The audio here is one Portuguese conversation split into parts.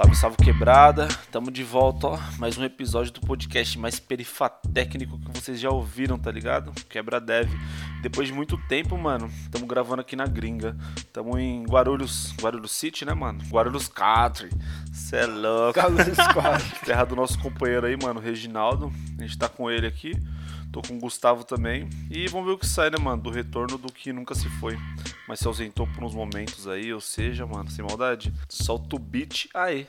Salve, salve quebrada. Tamo de volta, ó. Mais um episódio do podcast mais perifatécnico que vocês já ouviram, tá ligado? Quebra Dev. Depois de muito tempo, mano, tamo gravando aqui na gringa. Tamo em Guarulhos, Guarulhos City, né, mano? Guarulhos Country. Cê é louco. Guarulhos Country. Terra do nosso companheiro aí, mano, Reginaldo. A gente tá com ele aqui. Tô com o Gustavo também. E vamos ver o que sai, né, mano? Do retorno do que nunca se foi. Mas se ausentou por uns momentos aí, ou seja, mano, sem maldade. Solta o beat aí.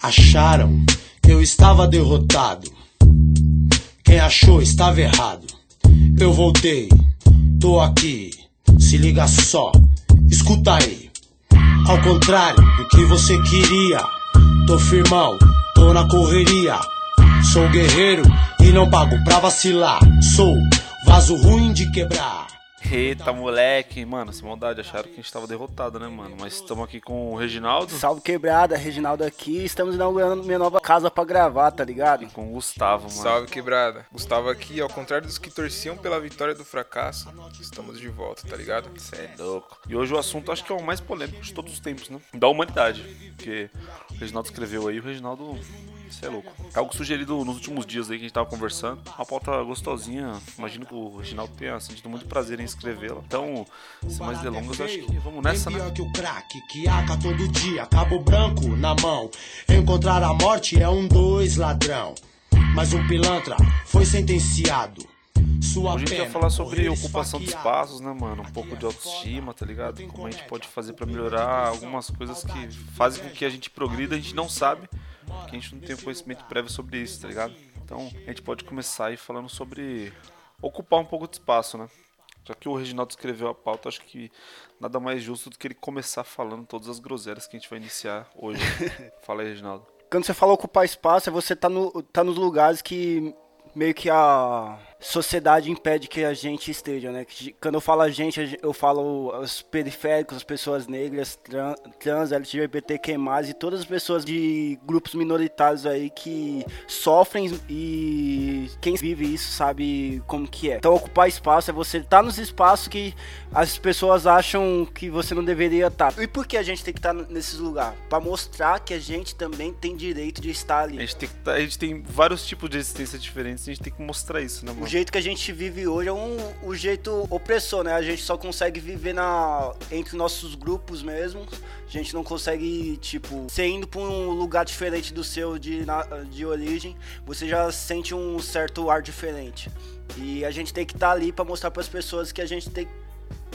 Acharam que eu estava derrotado. Quem achou estava errado. Eu voltei, tô aqui. Se liga só, escuta aí. Ao contrário do que você queria, tô firmão, tô na correria. Sou guerreiro e não pago pra vacilar. Sou vaso ruim de quebrar. Eita, moleque. Mano, sem maldade, acharam que a gente tava derrotado, né, mano? Mas estamos aqui com o Reginaldo Salve quebrada, Reginaldo aqui. Estamos inaugurando minha nova casa pra gravar, tá ligado? e com o Gustavo, mano. Salve quebrada. Gustavo aqui, ao contrário dos que torciam pela vitória do fracasso, estamos de volta, tá ligado? Cê é louco. E hoje o assunto acho que é o mais polêmico de todos os tempos, né? Da humanidade. Porque o Reginaldo escreveu aí, o Reginaldo. Você é louco. É algo sugerido nos últimos dias aí que a gente tava conversando. Uma pauta gostosinha. Imagino que o Reginaldo tenha sentido muito prazer em escrevê-la. Então, sem mais delongas, acho que vamos nessa, né? que o crack que aca todo dia, cabo branco na mão. Encontrar a morte é um dois ladrão. Mas um pilantra foi sentenciado. Sua Hoje a gente vai falar sobre ocupação de espaços, né, mano? Um pouco de autoestima, tá ligado? Como a gente pode fazer pra melhorar algumas coisas que fazem com que a gente progrida, a gente não sabe, porque a gente não tem conhecimento prévio sobre isso, tá ligado? Então a gente pode começar aí falando sobre ocupar um pouco de espaço, né? Já que o Reginaldo escreveu a pauta, acho que nada mais justo do que ele começar falando todas as groselhas que a gente vai iniciar hoje. Fala aí, Reginaldo. Quando você fala ocupar espaço, é você tá, no, tá nos lugares que meio que a sociedade impede que a gente esteja, né? Quando eu falo a gente, a gen- eu falo os periféricos, as pessoas negras, tran- trans, LGBTQ+, e todas as pessoas de grupos minoritários aí que sofrem e quem vive isso sabe como que é. Então ocupar espaço é você estar nos espaços que as pessoas acham que você não deveria estar. E por que a gente tem que estar nesses lugares? Pra mostrar que a gente também tem direito de estar A ali. gente, tem tá- a gente tem vários tipos de existência diferentes, a gente tem que mostrar isso, né, mano? Jeito que a gente vive hoje é um, o jeito opressor, né? A gente só consegue viver na, entre nossos grupos mesmo. A gente não consegue, tipo, você indo pra um lugar diferente do seu de, na- de origem, você já sente um certo ar diferente. E a gente tem que estar ali pra mostrar pras pessoas que a gente tem,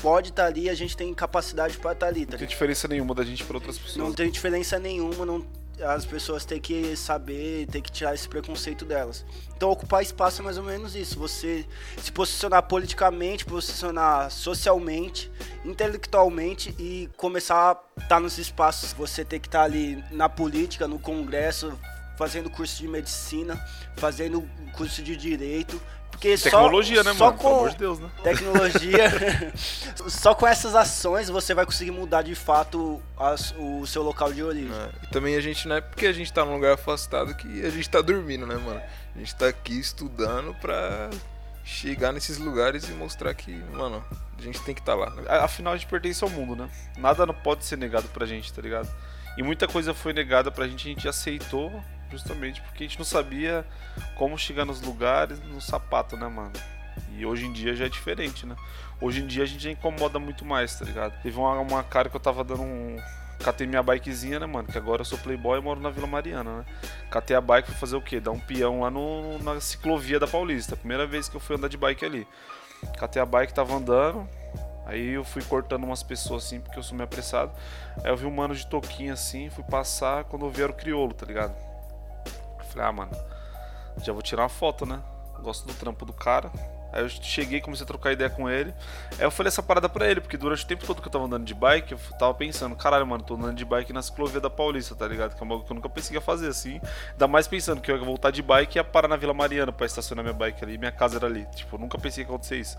pode estar ali, a gente tem capacidade pra estar ali, tá Não tem diferença nenhuma da gente para outras pessoas. Não tem diferença nenhuma, não, as pessoas têm que saber, têm que tirar esse preconceito delas. Então ocupar espaço é mais ou menos isso, você se posicionar politicamente, posicionar socialmente, intelectualmente e começar a estar nos espaços. Você tem que estar ali na política, no congresso, fazendo curso de medicina, fazendo curso de direito. Porque só- Tecnologia, né, só mano? Pelo com- amor de Deus, né? tecnologia. Só com essas ações você vai conseguir mudar de fato as- o seu local de origem. É, E também a gente não é porque a gente tá num lugar afastado que a gente tá dormindo, né, mano? A gente tá aqui estudando pra chegar nesses lugares e mostrar que, mano, a gente tem que estar lá. A- Afinal, a gente pertence ao mundo, né? Nada não pode ser negado pra gente, tá ligado? E muita coisa foi negada pra gente, a gente aceitou justamente porque a gente não sabia como chegar nos lugares no sapato, né, mano? E hoje em dia já é diferente, né? Hoje em dia a gente já incomoda muito mais, tá ligado? Teve uma, uma cara que eu tava dando um. Catei minha bikezinha, né, mano? Que agora eu sou playboy e moro na Vila Mariana, né? Catei a bike, fui fazer o quê? Dar um peão lá no, na ciclovia da Paulista. Primeira vez que eu fui andar de bike ali. Catei a bike, tava andando. Aí eu fui cortando umas pessoas assim, porque eu sou meio apressado. Aí eu vi um mano de toquinha assim, fui passar quando eu vi era o criolo, tá ligado? Falei, ah, mano, já vou tirar uma foto, né? Gosto do trampo do cara. Aí eu cheguei, comecei a trocar ideia com ele. Aí eu falei essa parada pra ele, porque durante o tempo todo que eu tava andando de bike, eu tava pensando, caralho, mano, tô andando de bike na ciclovia da Paulista, tá ligado? Que é uma que eu nunca pensei que ia fazer assim. Ainda mais pensando que eu ia voltar de bike e ia parar na Vila Mariana pra estacionar minha bike ali. Minha casa era ali. Tipo, eu nunca pensei que ia acontecer isso.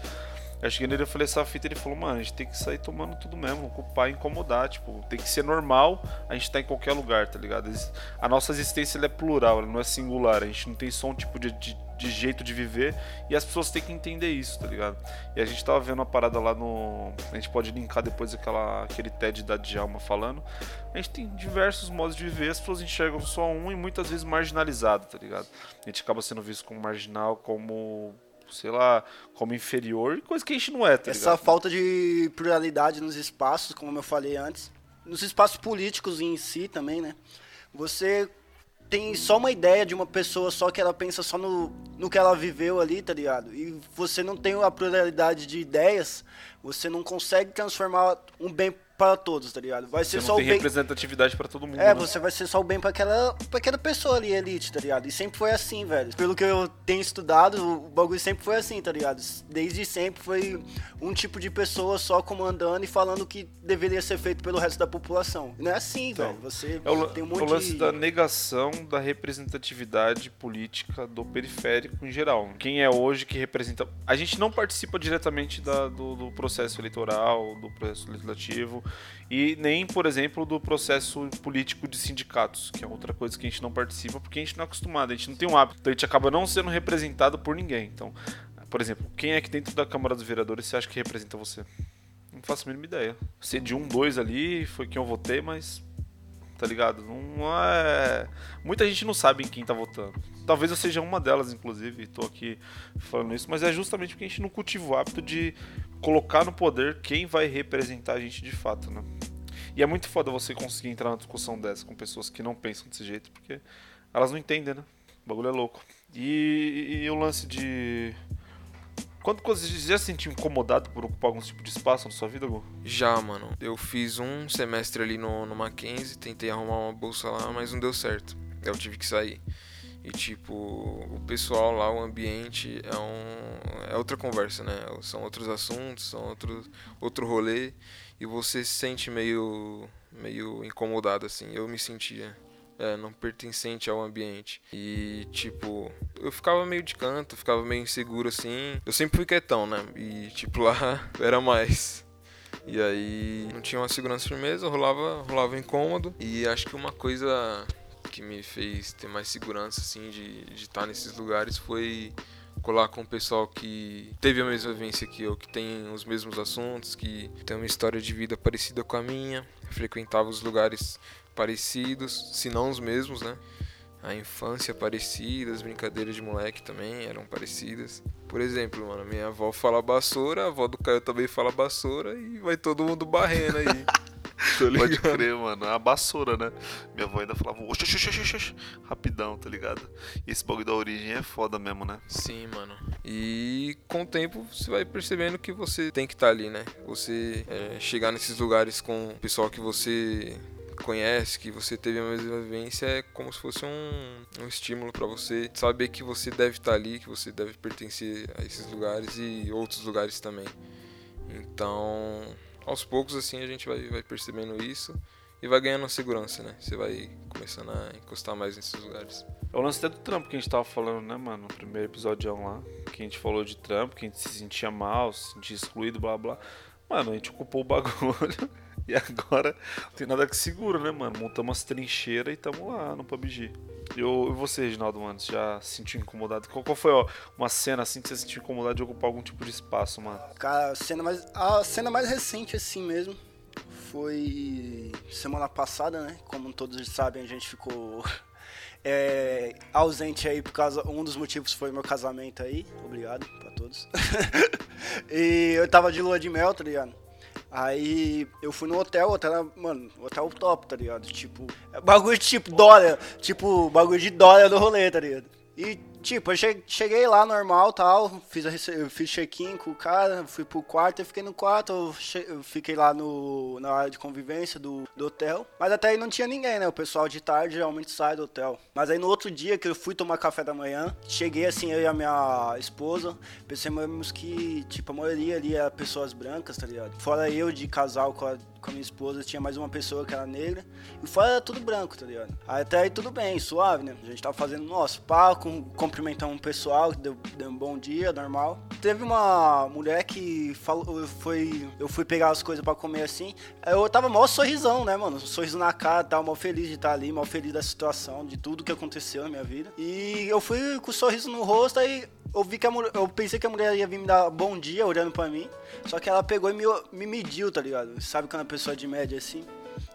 Eu cheguei nele e falei essa fita, ele falou, mano, a gente tem que sair tomando tudo mesmo, ocupar e incomodar, tipo, tem que ser normal, a gente tá em qualquer lugar, tá ligado? A nossa existência é plural, ela não é singular, a gente não tem só um tipo de, de, de, jeito de viver e as pessoas têm que entender isso, tá ligado? E a gente tava vendo uma parada lá no. A gente pode linkar depois aquela, aquele TED da Djalma falando. A gente tem diversos modos de viver, as pessoas enxergam só um e muitas vezes marginalizado, tá ligado? A gente acaba sendo visto como marginal, como sei lá, como inferior, coisa que a gente não é, tá Essa ligado? falta de pluralidade nos espaços, como eu falei antes, nos espaços políticos em si também, né? Você tem só uma ideia de uma pessoa só que ela pensa só no, no que ela viveu ali, tá ligado? E você não tem a pluralidade de ideias, você não consegue transformar um bem para todos, tá ligado? Vai ser você só não o bem. representatividade para todo mundo. É, né? você vai ser só o bem pra aquela, pra aquela pessoa ali, elite, tá ligado? E sempre foi assim, velho. Pelo que eu tenho estudado, o bagulho sempre foi assim, tá ligado? Desde sempre foi um tipo de pessoa só comandando e falando o que deveria ser feito pelo resto da população. Não é assim, Então, velho. Você É o, tem um o monte lance de... da negação da representatividade política do periférico em geral. Quem é hoje que representa. A gente não participa diretamente da- do, do processo eleitoral, do processo legislativo, e nem, por exemplo, do processo político de sindicatos, que é outra coisa que a gente não participa porque a gente não é acostumado, a gente não tem um hábito. Então a gente acaba não sendo representado por ninguém. Então, por exemplo, quem é que dentro da Câmara dos Vereadores você acha que representa você? Não faço a mínima ideia. Ser de um, dois ali, foi quem eu votei, mas tá ligado? Não é. Muita gente não sabe em quem tá votando. Talvez eu seja uma delas, inclusive, tô aqui falando isso, mas é justamente porque a gente não cultiva o hábito de colocar no poder quem vai representar a gente de fato, né? E é muito foda você conseguir entrar numa discussão dessa com pessoas que não pensam desse jeito, porque elas não entendem, né? O bagulho é louco. E, e o lance de. Quando você já se sentiu incomodado por ocupar algum tipo de espaço na sua vida, Gu? Já, mano. Eu fiz um semestre ali no, no Mackenzie, tentei arrumar uma bolsa lá, mas não deu certo. Eu tive que sair. E tipo, o pessoal lá, o ambiente é um é outra conversa, né? São outros assuntos, são outro outro rolê e você se sente meio meio incomodado assim. Eu me sentia é, não pertencente ao ambiente. E, tipo, eu ficava meio de canto, ficava meio inseguro assim. Eu sempre fui quietão, né? E, tipo, lá era mais. E aí não tinha uma segurança firmeza, rolava, rolava incômodo. E acho que uma coisa que me fez ter mais segurança, assim, de estar estar nesses lugares foi colar com o pessoal que teve a mesma vivência que eu, que tem os mesmos assuntos, que tem uma história de vida parecida com a minha, frequentava os lugares parecidos, se não os mesmos, né? A infância parecida, as brincadeiras de moleque também eram parecidas. Por exemplo, mano, minha avó fala vassoura, a avó do Caio também fala vassoura e vai todo mundo barrendo aí. Pode crer, mano. É a basura, né? Minha avó ainda falava oxi, oxi, oxi, oxi", rapidão, tá ligado? E esse bagulho da origem é foda mesmo, né? Sim, mano. E com o tempo você vai percebendo que você tem que estar ali, né? Você é, chegar nesses lugares com o pessoal que você conhece, que você teve a mesma vivência, é como se fosse um, um estímulo pra você saber que você deve estar ali, que você deve pertencer a esses lugares e outros lugares também. Então, aos poucos assim a gente vai, vai percebendo isso e vai ganhando segurança, né? Você vai começando a encostar mais nesses lugares. É o lance até do trampo que a gente tava falando, né, mano? No primeiro episódio lá. Que a gente falou de trampo, que a gente se sentia mal, se sentia excluído, blá blá. Mano, a gente ocupou o bagulho. E agora não tem nada que segura, né, mano? Montamos umas trincheiras e tamo lá no PUBG. E eu- e você, Reginaldo, mano, já se sentiu incomodado? Qual, qual foi ó, uma cena assim que você se sentiu incomodado de ocupar algum tipo de espaço, mano? Cara, a cena mais, a cena mais recente, assim mesmo, foi semana passada, né? Como todos sabem, a gente ficou é, ausente aí por causa. Um dos motivos foi meu casamento aí. Obrigado pra todos. e eu tava de lua de mel, tá ligado? Aí eu fui no hotel, hotel, era, mano, hotel top, tá ligado? Tipo, é bagulho de tipo Dória, tipo, bagulho de Dória do rolê, tá ligado? E, tipo, eu che- cheguei lá normal tal, fiz, fiz check-in com o cara, fui pro quarto, eu fiquei no quarto, eu, fiquei lá no, na área de convivência do, do hotel. Mas até aí não tinha ninguém, né? O pessoal de tarde geralmente sai do hotel. Mas aí no outro dia que eu fui tomar café da manhã, cheguei assim, eu e a minha esposa, percebemos que, tipo, a maioria ali era pessoas brancas, tá ligado? Fora eu de casal com a, com a minha esposa, tinha mais uma pessoa que era negra. E fora era tudo branco, tá ligado? Até aí tudo bem, suave, né? A gente tava fazendo nosso com, cumprimentando um pessoal, deu, deu um bom dia, normal. Teve uma mulher que falou, foi, eu fui pegar as coisas pra comer assim. Eu tava mó sorrisão, né, mano? Sorriso na cara, tava mal feliz de estar ali, mal feliz da situação, de tudo que aconteceu na minha vida. E eu fui com o sorriso no rosto, aí eu vi que a mulher, eu pensei que a mulher ia vir me dar bom dia olhando pra mim, só que ela pegou e me, me mediu, tá ligado? Sabe quando a pessoa de média assim?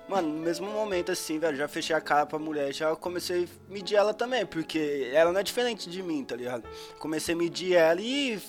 Mano, no mesmo momento assim, velho, já fechei a cara pra mulher, já comecei a medir ela também, porque ela não é diferente de mim, tá ligado? Comecei a medir ela e,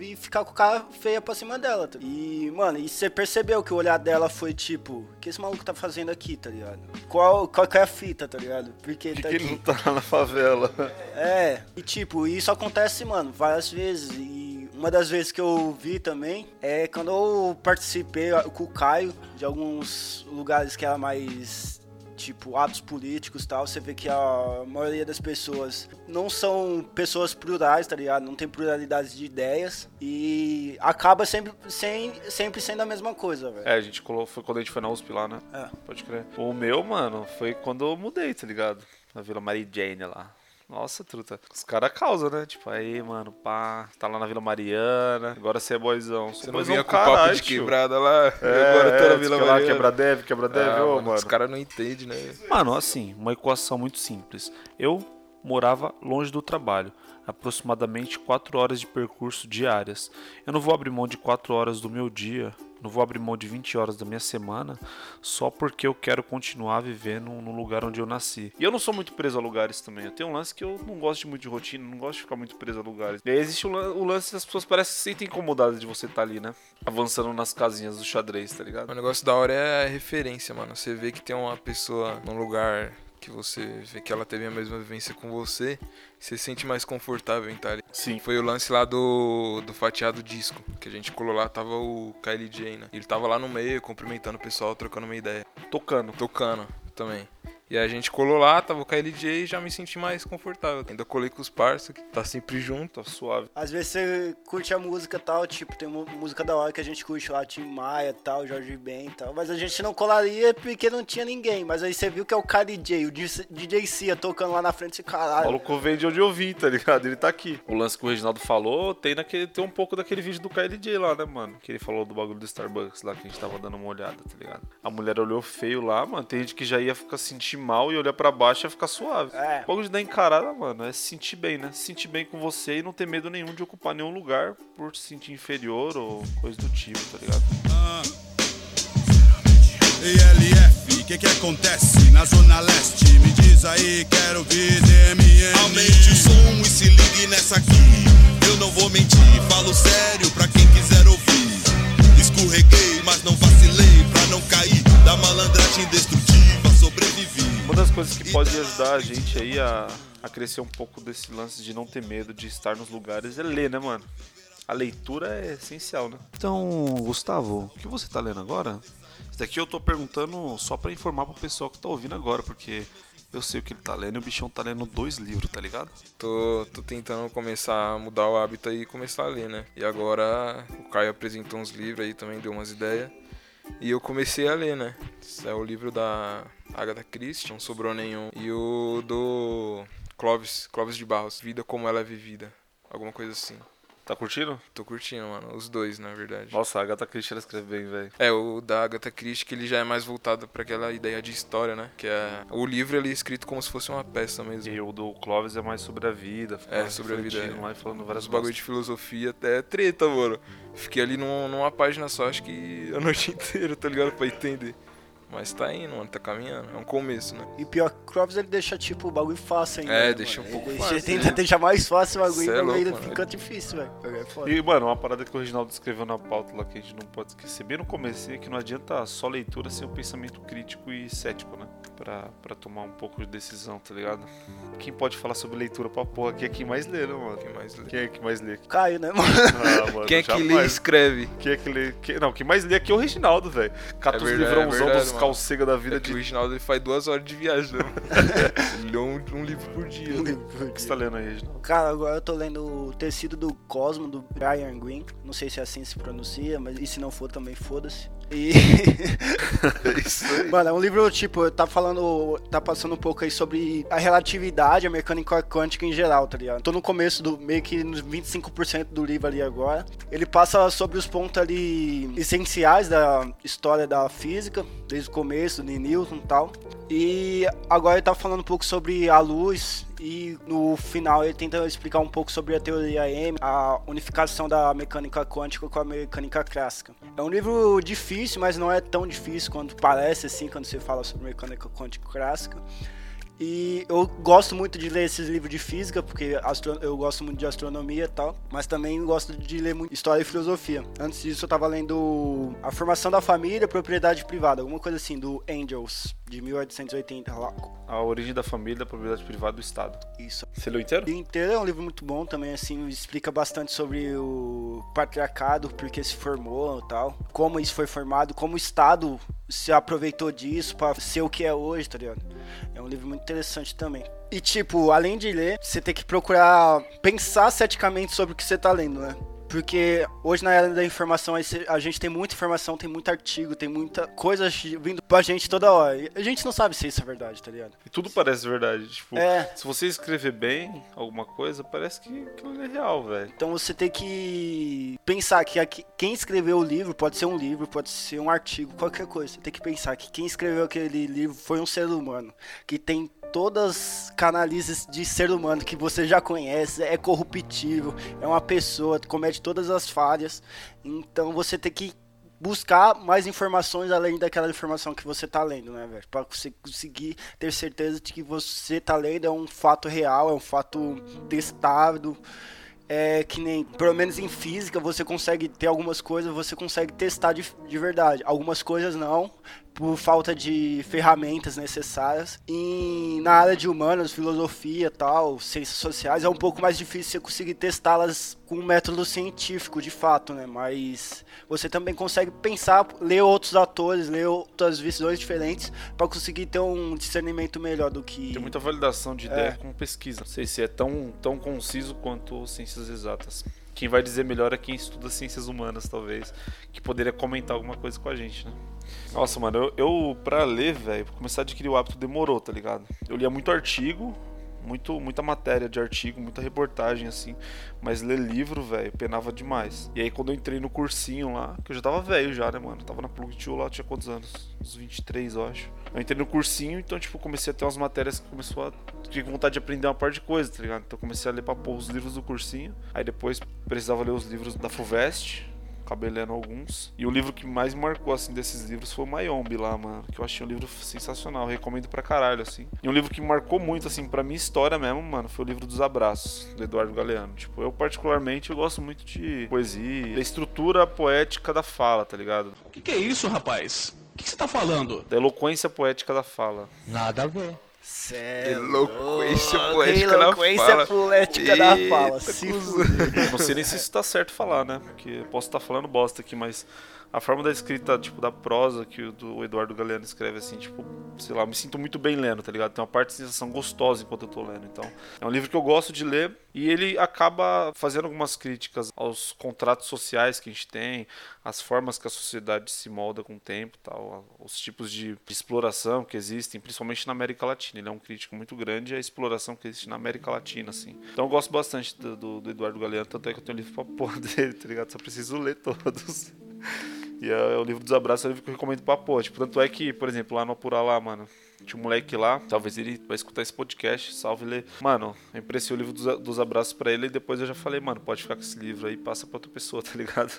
e ficar com o cara feia pra cima dela, tá? E, mano, e você percebeu que o olhar dela foi tipo, o que esse maluco tá fazendo aqui, tá ligado? Qual, qual que é a fita, tá ligado? Porque Por que, tá que ele aqui. não tá na favela? É, e tipo, isso acontece, mano, várias vezes. E uma das vezes que eu vi também é quando eu participei com o Caio de alguns lugares que era mais tipo atos políticos e tal, você vê que a maioria das pessoas não são pessoas plurais, tá ligado? Não tem pluralidade de ideias e acaba sempre, sem, sempre sendo a mesma coisa, velho. É, a gente colou, foi quando a gente foi na USP lá, né? É. Pode crer. O meu, mano, foi quando eu mudei, tá ligado? Na Vila Mary Jane lá. Nossa, truta. Os caras causam, né? Tipo, aí, mano, pá, tá lá na Vila Mariana, agora você é boizão. Você não boizão vinha com caralho, papo de quebrada lá, É, agora tá na é, Vila que lá Mariana. quebra deve, quebra deve, Ah, ô, mano, mano. Os caras não entendem, né? Mano, assim, uma equação muito simples. Eu morava longe do trabalho, aproximadamente 4 horas de percurso diárias. Eu não vou abrir mão de 4 horas do meu dia, não vou abrir mão de 20 horas da minha semana, só porque eu quero continuar vivendo no lugar onde eu nasci. E eu não sou muito preso a lugares também. Eu tenho um lance que eu não gosto muito de rotina, não gosto de ficar muito preso a lugares. E aí existe o lan- o lance que as pessoas parecem se sentem incomodadas de você estar ali, né? Avançando nas casinhas do xadrez, tá ligado? O negócio da hora é a referência, mano. Você vê que tem uma pessoa num lugar que você vê que ela teve a mesma vivência com você, você se sente mais confortável em estar ali. Sim. Foi o lance lá do, do fatiado disco, que a gente colou lá, tava o Kylie J, né? Ele tava lá no meio, cumprimentando o pessoal, trocando uma ideia. Tocando. Tocando também. E a gente colou lá, tava o Kylie J e já me senti mais confortável. Ainda colei com os parça, que tá sempre junto. Tá suave. Às vezes você curte a música e tal, tipo, tem uma música da hora que a gente curte lá, Tim Maia e tal, Jorge Ben e tal, mas a gente não colaria porque não tinha ninguém. Mas aí você viu que é o Kylie J, o DJ Cia tocando lá na frente, e O caralho. maluco vem de onde eu vim, tá ligado? Ele tá aqui. O lance que o Reginaldo falou tem, naquele, tem um pouco daquele vídeo do KLJ lá, né, mano? Que ele falou do bagulho do Starbucks lá, que a gente tava dando uma olhada, tá ligado? A mulher olhou feio lá, mano. Tem gente que já ia ficar sentir mal e olhar pra baixo ia ficar suave. É. O bagulho de dar encarada, mano, é se sentir bem, né? Se sentir bem com você e não ter medo nenhum de ocupar nenhum lugar por se sentir inferior ou coisa do tipo, tá ligado? ELF, o que que acontece na Zona Leste? Me diz aí, quero ouvir DMM. Aumente o som e se ligue nessa aqui. Eu não vou mentir, falo sério pra quem quiser ouvir. Escorreguei, mas não vacilei pra não cair da malandragem destrutiva. Sobrevivi. Uma das coisas que pode ajudar a gente aí a, a crescer um pouco desse lance de não ter medo de estar nos lugares é ler, né, mano? A leitura é essencial, né? Então, Gustavo, o que você tá lendo agora? Isso daqui eu tô perguntando só pra informar pro pessoal que tá ouvindo agora, porque eu sei o que ele tá lendo e o bichão tá lendo dois livros, tá ligado? Tô, tô tentando começar a mudar o hábito aí e começar a ler, né? E agora o Caio apresentou uns livros aí também, deu umas ideias. E eu comecei a ler, né? Esse é o livro da Agatha Christie, não sobrou nenhum. E o do Clóvis, Clóvis de Barros, Vida Como Ela é Vivida. Alguma coisa assim. Tá curtindo? Tô curtindo, mano. Os dois, na verdade. Nossa, a Agatha Christie ela escreve bem, velho. É, o da Agatha Christie, que ele já é mais voltado pra aquela ideia de história, né? Que é... O livro, ele é escrito como se fosse uma peça mesmo. E o do Clovis é mais sobre a vida. É, sobre a vida, é. lá e falando várias Os bagulho de filosofia até é treta, mano. Fiquei ali num- numa página só, acho que a noite inteira, tá ligado? Pra entender. Mas tá indo, mano, tá caminhando. É um começo, né? E pior que o Crovis ele deixa tipo o bagulho fácil ainda. É, né, deixa mano? um pouco ele fácil, Deixa, tenta né? deixar mais fácil o bagulho e é louco, ainda mano. fica difícil, velho. É. E, mano, uma parada que o Reginaldo escreveu na pauta lá que a gente não pode esquecer bem no começo é que não adianta só leitura sem um pensamento crítico e cético, né? Pra, pra tomar um pouco de decisão, tá ligado? Quem pode falar sobre leitura pra porra aqui é quem mais lê, né, mano? Quem mais lê? Quem é que mais lê? Caio, né, mano? Ah, mano, Quem é que lê e escreve? Quem é que lê? Quem... Não, quem mais lê aqui é o Reginaldo, velho. Cata É os verdade, livrãozão é verdade, dos. Calcega da vida É que o de. Reginaldo ele faz duas horas de viagem, né? mano? ele lê um, um livro por dia. né? O que você tá lendo aí, Reginaldo? Cara, agora eu tô lendo o Tecido do Cosmo, do Brian Green. Não sei se é assim se pronuncia, mas e se não for também foda-se. E. É isso aí. Mano, é um livro, tipo, tá falando. tá passando um pouco aí sobre a relatividade, a mecânica quântica em geral, tá ligado? Tô no começo do. meio que nos 25% do livro ali agora. Ele passa sobre os pontos ali essenciais da história da física, desde o começo, de Newton e tal. E agora ele tá falando um pouco sobre a luz e no final ele tenta explicar um pouco sobre a teoria M, a unificação da mecânica quântica com a mecânica clássica. É um livro difícil, mas não é tão difícil quanto parece assim quando você fala sobre mecânica quântica clássica. E eu gosto muito de ler esses livros de física, porque astro... eu gosto muito de astronomia e tal, mas também gosto de ler muito história e filosofia. Antes disso, eu tava lendo A Formação da Família, Propriedade Privada, alguma coisa assim, do Angels, de 1880 lá. A origem da família, da propriedade privada do Estado. Isso. Você leu inteiro? Inteiro é um livro muito bom também, assim, explica bastante sobre o patriarcado, porque se formou e tal, como isso foi formado, como o Estado se aproveitou disso para ser o que é hoje, tá ligado? É um livro muito interessante também. E tipo, além de ler, você tem que procurar pensar ceticamente sobre o que você tá lendo, né? Porque hoje na era da informação a gente tem muita informação, tem muito artigo, tem muita coisa vindo pra gente toda hora. E a gente não sabe se isso é verdade, tá ligado? E tudo parece verdade. Tipo, É. se você escrever bem alguma coisa, parece que aquilo é real, velho. Então você tem que pensar que aqui- quem escreveu o livro pode ser um livro, pode ser um artigo, qualquer coisa. Você tem que pensar que quem escreveu aquele livro foi um ser humano que tem todas as canalizes de ser humano que você já conhece, é corruptível, é uma pessoa, comete todas as falhas. Então você tem que buscar mais informações além daquela informação que você tá lendo, né, velho? Pra você conseguir ter certeza de que você tá lendo é um fato real, é um fato testado. É que nem, pelo menos em física, você consegue ter algumas coisas, você consegue testar de, de verdade. Algumas coisas não, por falta de ferramentas necessárias. E na área de humanas, filosofia tal, ciências sociais, é um pouco mais difícil você conseguir testá-las com um método científico, de fato, né? Mas você também consegue pensar, ler outros atores, ler outras visões diferentes, para conseguir ter um discernimento melhor do que. Tem muita validação de ideia É. com pesquisa. Não sei se é tão, tão conciso quanto ciências exatas. Quem vai dizer melhor é quem estuda ciências humanas, talvez, que poderia comentar alguma coisa com a gente, né? Nossa, mano, eu, eu pra ler, velho, começar a adquirir o hábito demorou, tá ligado? Eu lia muito artigo, muito, muita matéria de artigo, muita reportagem, assim, mas ler livro, velho, penava demais. E aí quando eu entrei no cursinho lá, que eu já tava velho já, né, mano? Eu tava na Plug Tio lá, tinha quantos anos? Uns 23, eu acho. Eu entrei no cursinho, então, tipo, comecei a ter umas matérias que começou a. Tive vontade de aprender uma parte de coisa, tá ligado? Então, comecei a ler pra pôr os livros do cursinho. Aí depois precisava ler os livros da FUVEST. Acabei lendo alguns. E o livro que mais marcou, assim, desses livros foi o Mayombe lá, mano. Que eu achei um livro sensacional. Recomendo pra caralho, assim. E um livro que marcou muito, assim, pra minha história mesmo, mano, foi o livro dos Abraços, do Eduardo Galeano. Tipo, eu particularmente eu gosto muito de poesia, da estrutura poética da fala, tá ligado? O que, que é isso, rapaz? O que, que você tá falando? Da eloquência poética da fala. Nada a ver. Cê Eloquência louco, poética eloquência fala. poética da fala. Se fuder. Não sei nem se isso tá certo falar, né? Porque eu posso estar falando bosta aqui, mas a forma da escrita, tipo, da prosa que o do Eduardo Galeano escreve, assim, tipo, sei lá, me sinto muito bem lendo, tá ligado? Tem uma parte de sensação gostosa enquanto eu tô lendo. Então, é um livro que eu gosto de ler e ele acaba fazendo algumas críticas aos contratos sociais que a gente tem, as formas que a sociedade se molda com o tempo tal, os tipos de, exploração que existem, principalmente na América Latina. Ele é um crítico muito grande à exploração que existe na América Latina, assim. Então eu gosto bastante do, do- do Eduardo Galeano, tanto é que eu tenho livro pra porra dele, tá ligado? Só preciso ler todos. E é, o livro dos abraços é um livro que eu recomendo pra porra. Tipo, tanto é que, por exemplo, lá no Apurá lá, mano, tinha um moleque lá, talvez ele vai escutar esse podcast, salve ele. Mano, eu emprestei o livro dos, dos abraços pra ele e depois eu já falei, mano, pode ficar com esse livro aí, passa pra outra pessoa, tá ligado?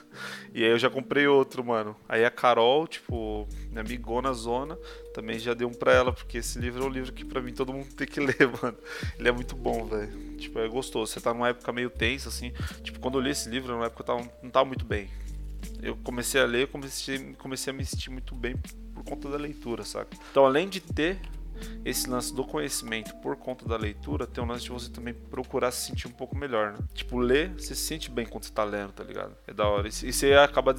E aí eu já comprei outro, mano. Aí a Carol, tipo, minha amigona zona, também já deu um pra ela, porque esse livro é um livro que pra mim todo mundo tem que ler, mano. Ele é muito bom, velho. Tipo, é gostoso. Você tá numa época meio tensa, assim. Tipo, quando eu li esse livro, numa época eu tava, não tava muito bem. Eu comecei a ler, comecei, comecei a me sentir muito bem por conta da leitura, saca? Então, além de ter esse lance do conhecimento por conta da leitura, tem um lance de você também procurar se sentir um pouco melhor, né? Tipo, ler, você se sente bem quando você tá lendo, tá ligado? É da hora. E você acaba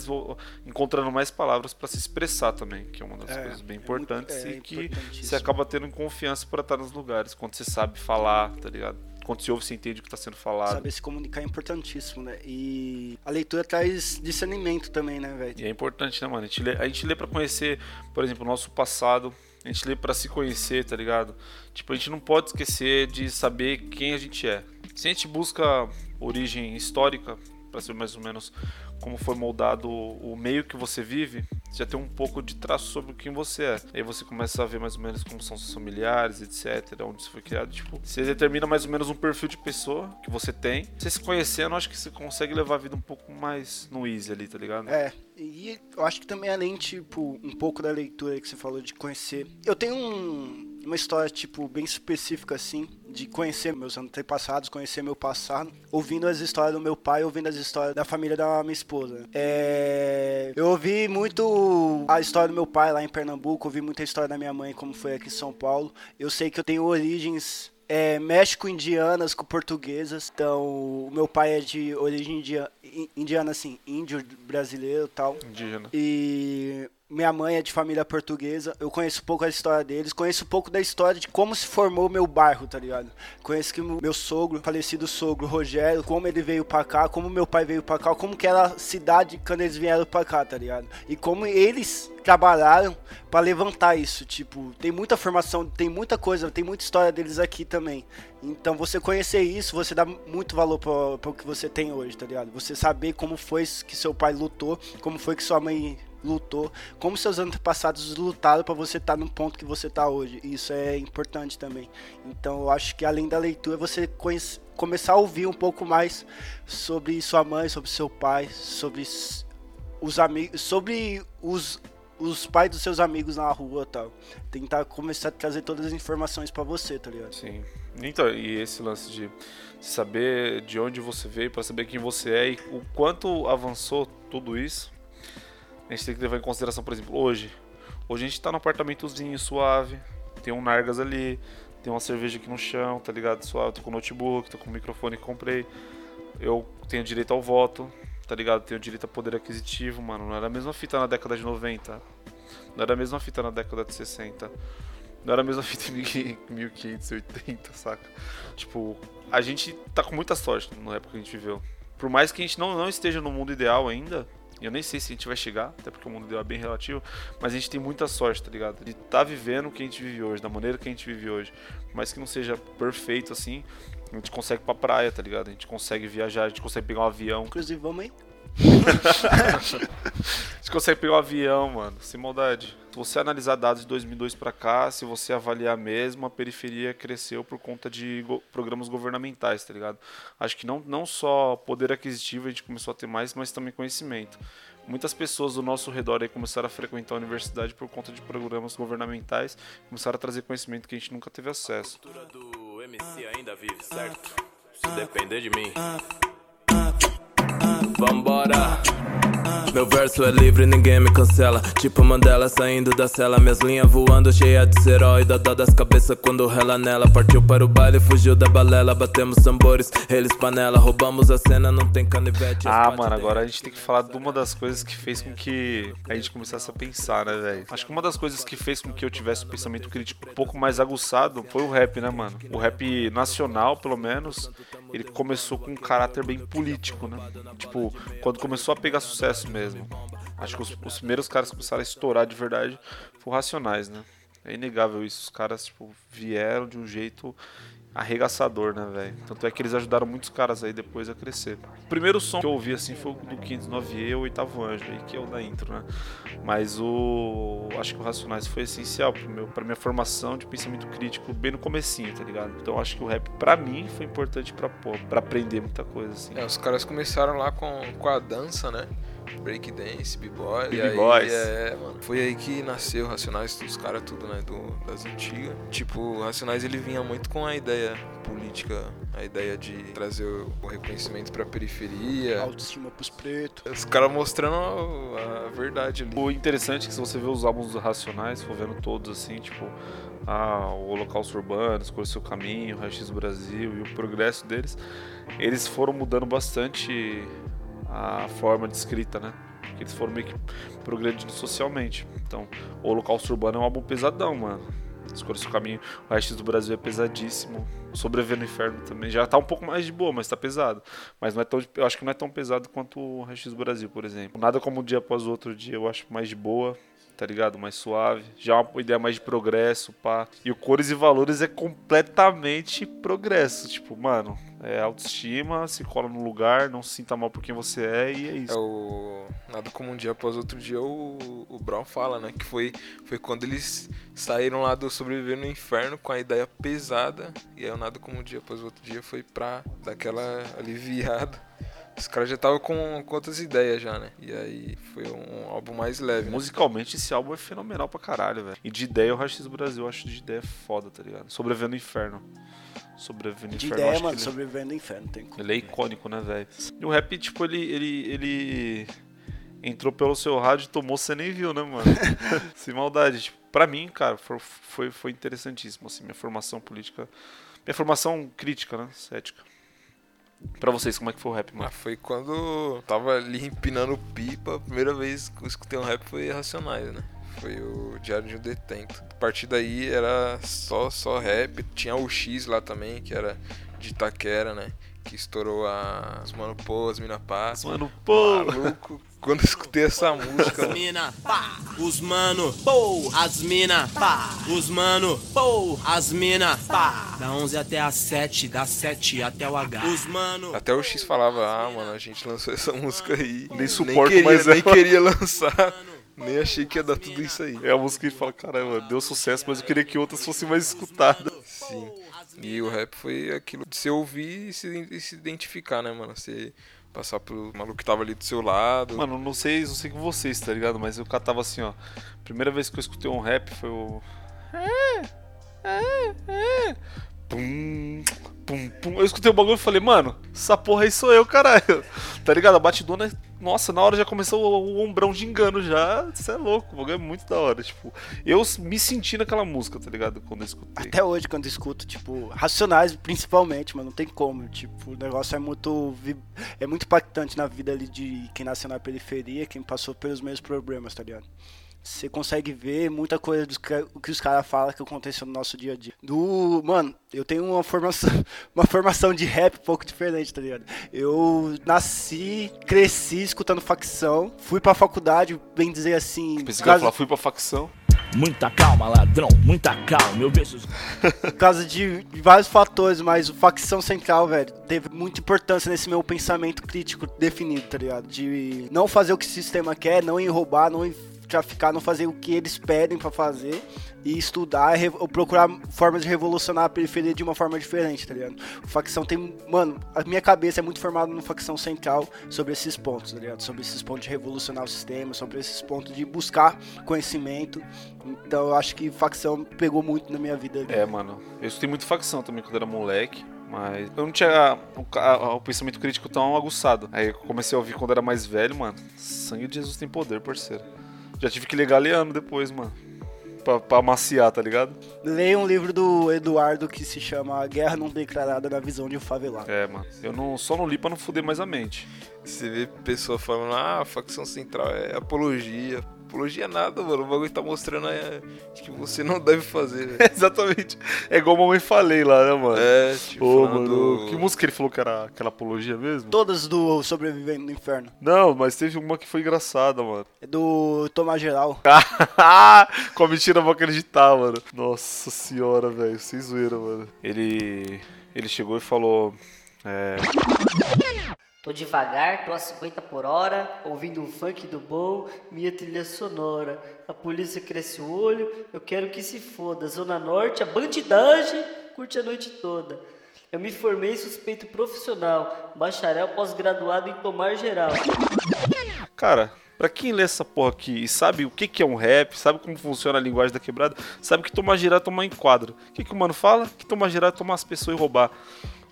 encontrando mais palavras pra se expressar também, que é uma das É, coisas bem é muito- importantes é e que você acaba tendo confiança pra estar nos lugares, quando você sabe falar, tá ligado? Quando se ouve, você entende o que está sendo falado. Saber se comunicar é importantíssimo, né? E a leitura traz discernimento também, né, velho? E é importante, né, mano? A gente lê, a gente lê pra conhecer, por exemplo, o nosso passado. A gente lê pra se conhecer, tá ligado? Tipo, a gente não pode esquecer de saber quem a gente é. Se a gente busca origem histórica, pra saber mais ou menos como foi moldado o meio que você vive, já tem um pouco de traço sobre quem você é. Aí você começa a ver mais ou menos como são seus familiares, etc, onde você foi criado, tipo, você determina mais ou menos um perfil de pessoa que você tem. Você se conhecendo, acho que você consegue levar a vida um pouco mais no easy ali, tá ligado? É, e eu acho que também além, tipo, um pouco da leitura que você falou de conhecer. Eu tenho um, uma história, tipo, bem específica, assim, de conhecer meus antepassados, conhecer meu passado, ouvindo as histórias do meu pai, ouvindo as histórias da família da minha esposa. É... Eu ouvi muito a história do meu pai lá em Pernambuco, ouvi muita história da minha mãe, como foi aqui em São Paulo. Eu sei que eu tenho origens é, México-indianas com portuguesas. Então, o meu pai é de origem indiana, indiana assim, índio brasileiro e tal. Indígena. E minha mãe é de família portuguesa. Eu conheço pouco a história deles. Conheço pouco da história de como se formou o meu bairro, tá ligado? Conheço que meu sogro, falecido sogro Rogério, como ele veio pra cá, como meu pai veio pra cá, como que era a cidade quando eles vieram pra cá, tá ligado? E como eles trabalharam para levantar isso. Tipo, tem muita formação, tem muita coisa, tem muita história deles aqui também. Então, você conhecer isso, você dá muito valor para o que você tem hoje, tá ligado? Você saber como foi que seu pai lutou, como foi que sua mãe lutou, como seus antepassados lutaram para você estar tá no ponto que você está hoje. Isso é importante também. Então eu acho que além da leitura, você conhece, começar a ouvir um pouco mais sobre sua mãe, sobre seu pai, sobre os amigos, sobre os os pais dos seus amigos na rua tal. Tentar começar a trazer todas as informações para você, tá ligado? Sim. Então, e esse lance de saber de onde você veio, para saber quem você é e o quanto avançou tudo isso, a gente tem que levar em consideração, por exemplo, hoje. Hoje a gente tá num apartamentozinho suave, tem um Nargas ali, tem uma cerveja aqui no chão, tá ligado? Suave, tô com notebook, tô com microfone que comprei. Eu tenho direito ao voto, tá ligado? Tenho direito a poder aquisitivo, mano. Não era a mesma fita na década de 90. Não era a mesma fita na década de 60. Não era a mesma fita em 1580, saca? Tipo, a gente tá com muita sorte na época que a gente viveu. Por mais que a gente não, não esteja no mundo ideal ainda, eu nem sei se a gente vai chegar, até porque o mundo deu é bem relativo, mas a gente tem muita sorte, tá ligado? De estar tá vivendo o que a gente vive hoje, da maneira que a gente vive hoje. Por mais que não seja perfeito assim, a gente consegue ir pra praia, tá ligado? A gente consegue viajar, a gente consegue pegar um avião. Inclusive, vamos aí. a gente consegue pegar um avião, mano, sem maldade. Se você analisar dados de 2002 para cá, se você avaliar mesmo, a periferia cresceu por conta de go programas governamentais, tá ligado? Acho que não, não só poder aquisitivo a gente começou a ter mais, mas também conhecimento. Muitas pessoas do nosso redor aí começaram a frequentar a universidade por conta de programas governamentais, começaram a trazer conhecimento que a gente nunca teve acesso. A do MC ainda vive, certo? Se depender de mim. Vambora. Meu verso é livre, ninguém me cancela. Tipo Mandela saindo da cela. Minhas linhas voando, cheia de serói. Dó das cabeças quando rela nela. Partiu para o baile, fugiu da balela. Batemos tambores, eles panela. Roubamos a cena, não tem canivete. Ah, mano, agora a gente tem que falar de uma das coisas que fez com que a gente começasse a pensar, né, velho? Acho que uma das coisas que fez com que eu tivesse um pensamento crítico um pouco mais aguçado foi o rap, né, mano? O rap nacional, pelo menos, ele começou com um caráter bem político, né? Tipo, quando começou a pegar sucesso mesmo. Acho que os, os primeiros caras que começaram a estourar de verdade foram Racionais, né? É inegável isso. Os caras, tipo, vieram de um jeito arregaçador, né, velho? Tanto é que eles ajudaram muitos caras aí depois a crescer. O primeiro som que eu ouvi, assim, foi o do 509E, o Oitavo Anjo, aí, que é o da intro, né? Mas o... acho que o Racionais foi essencial pro meu, pra minha formação de pensamento crítico bem no comecinho, tá ligado? Então acho que o rap, pra mim, foi importante pra, pra aprender muita coisa, assim. É, os caras começaram lá com, com a dança, né? Breakdance, b-boy. B-boys. É, mano. Foi aí que nasceu Racionais, dos caras tudo, né? Do, das antigas. Tipo, Racionais ele vinha muito com a ideia política, a ideia de trazer o, reconhecimento pra periferia. Autoestima pros pretos. Os caras mostrando a, a, verdade ali. O interessante é que se você vê os álbuns do Racionais, for vendo todos assim, tipo. Ah, o Holocausto Urbano, Escolha Seu Caminho, o Raio Brasil e o progresso deles, eles foram mudando bastante a forma de escrita, né? Porque eles foram meio que progredindo socialmente. Então, o Holocausto Urbano é um álbum pesadão, mano. Escolha seu caminho. O resto do Brasil é pesadíssimo. Sobreviver no Inferno também. Já tá um pouco mais de boa, mas tá pesado. Mas não é tão, eu acho que não é tão pesado quanto o resto do Brasil, por exemplo. Nada como um dia após outro dia, eu acho mais de boa tá ligado? Mais suave. Já uma ideia mais de progresso, pá. E o Cores e Valores é completamente progresso. Tipo, mano, é autoestima, se cola no lugar, não se sinta mal por quem você é e é isso. É o Nada Como Um Dia Após Outro Dia, o, o Brown fala, né? Que foi, foi quando eles saíram lá do Sobreviver no Inferno com a ideia pesada. E aí o Nada Como Um Dia Após Outro Dia foi pra dar aquela aliviada. Os caras já estavam com, com outras ideias já, né? E aí foi um álbum mais leve. Né? Musicalmente, esse álbum é fenomenal pra caralho, velho. E de ideia, o Rachis Brasil, eu acho de ideia foda, tá ligado? Sobrevivendo no Inferno. Sobrevivendo De Inferno. ideia, acho mano, ele- sobrevivendo no inferno, tem como. Ele é icônico, né, velho? E o rap, tipo, ele, ele, ele entrou pelo seu rádio e tomou, você nem viu, né, mano? Sem maldade. Tipo, pra mim, cara, foi, foi, foi interessantíssimo, assim, minha formação política. Minha formação crítica, né? Cética. Pra vocês, como é que foi o rap, Ah, mano? foi quando tava ali empinando pipa. A primeira vez que eu escutei um rap foi Racionais, né? Foi o Diário de um Detento. A partir daí era só, só rap. Tinha o X lá também, que era de Itaquera, né? Que estourou as Mano Pô, as Mina Pá. Mano, pô! Maluco. Quando eu escutei essa música, mano, mina, pá, os mano, pô, as mina, pá, os mano, pô, as mina, pá, da 11 até a 7, da 7 até o H, os mano, até o X falava, ah, mano, a gente lançou essa música aí. Nem suporto queria, mais Nem ela." queria lançar. Nem achei que ia dar tudo isso aí. É a música que fala, caramba, deu sucesso, mas eu queria que outras fossem mais escutadas. Sim. E o rap foi aquilo de você ouvir e se, e se identificar, né, mano? Você passar pelo maluco que tava ali do seu lado. Mano, não sei, não sei com vocês, tá ligado? Mas eu catava assim, ó. Primeira vez que eu escutei um rap foi o. Pum, pum, pum. Eu escutei o bagulho e falei, mano, essa porra aí sou eu, caralho. Tá ligado? A batidona, nossa, na hora já começou o, o ombrão de engano já. Isso é louco, o bagulho é muito da hora. Tipo, eu me senti naquela música, tá ligado? Quando eu escutei. Até hoje, quando eu escuto, tipo, Racionais principalmente, mano, não tem como. Tipo, o negócio é muito. É muito impactante na vida ali de quem nasceu na periferia, quem passou pelos mesmos problemas, tá ligado? Você consegue ver muita coisa do que, o que os caras falam que aconteceu no nosso dia a dia. Do. Mano, eu tenho uma formação, uma formação de rap um pouco diferente, tá ligado? Eu nasci, cresci escutando facção, fui pra faculdade, bem dizer assim. Pensei que falar, fui pra facção. Muita calma, ladrão, muita calma. Eu vejo os por causa de, de vários fatores, mas o facção central, velho, teve muita importância nesse meu pensamento crítico definido, tá ligado? De não fazer o que o sistema quer, não ir roubar, não ir traficar, não fazer o que eles pedem pra fazer e estudar, ou procurar formas de revolucionar a periferia de uma forma diferente, tá ligado? O facção tem, mano, a minha cabeça é muito formada no facção central sobre esses pontos, tá ligado? Sobre esses pontos de revolucionar o sistema, sobre esses pontos de buscar conhecimento. Então eu acho que facção pegou muito na minha vida. É, mano. Eu escutei muito facção também quando era moleque. Mas eu não tinha o, ca- o pensamento crítico tão aguçado. Aí eu comecei a ouvir quando era mais velho, mano. Sangue de Jesus tem poder, parceiro. Já tive que ligar Leandro depois, mano. Pra, pra amaciar, tá ligado? Leia um livro do Eduardo que se chama Guerra Não Declarada na Visão de um Favelado. É, mano. Eu não, só não li pra não fuder mais a mente. Você vê pessoa falando, ah, a facção central é apologia. Apologia é nada, mano. O bagulho tá mostrando é, que você não deve fazer. velho. Exatamente. É igual a mamãe falei lá, né, mano? É, tipo, Ô, falando mano. do- Que música ele falou que era aquela apologia mesmo? Todas do Sobrevivendo no Inferno. Não, mas teve uma que foi engraçada, mano. É do Tomar Geral. Com a mentira eu vou acreditar, mano. Nossa senhora, velho. Sem zoeira, mano. Ele. Ele chegou e falou. É. Tô devagar, tô a 50 por hora, ouvindo um funk do bom, minha trilha sonora. A polícia cresce o olho, eu quero que se foda. Zona Norte, a bandidagem curte a noite toda. Eu me formei suspeito profissional, bacharel pós-graduado em tomar geral. Cara, pra quem lê essa porra aqui e sabe o que, que é um rap, sabe como funciona a linguagem da quebrada, sabe que tomar girar é tomar em quadro. O que, que o mano fala? Que tomar girar é tomar as pessoas e roubar.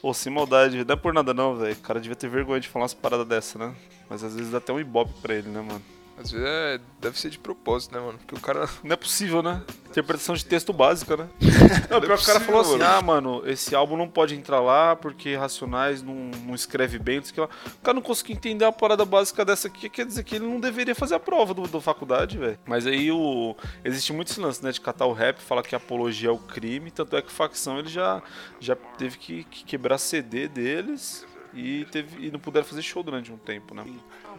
Ô, sem maldade, não é por nada não, velho. O cara devia ter vergonha de falar umas paradas dessa, né? Mas às vezes dá até um ibope pra ele, né, mano? Às vezes é, deve ser de propósito, né, mano? Porque o cara. Não é possível, né? Interpretação de texto básica, né? Não, pior que o cara falou assim, ah, mano, esse álbum não pode entrar lá porque Racionais não, não escreve bem, não sei o que lá. O cara não conseguiu entender a parada básica dessa aqui, quer dizer que ele não deveria fazer a prova do, do faculdade, velho. Mas aí o. Existe muito esse lance, né? De catar o rap, falar que apologia é o crime, tanto é que facção ele já, já teve que, que quebrar CD deles e, teve, e não puderam fazer show durante um tempo, né?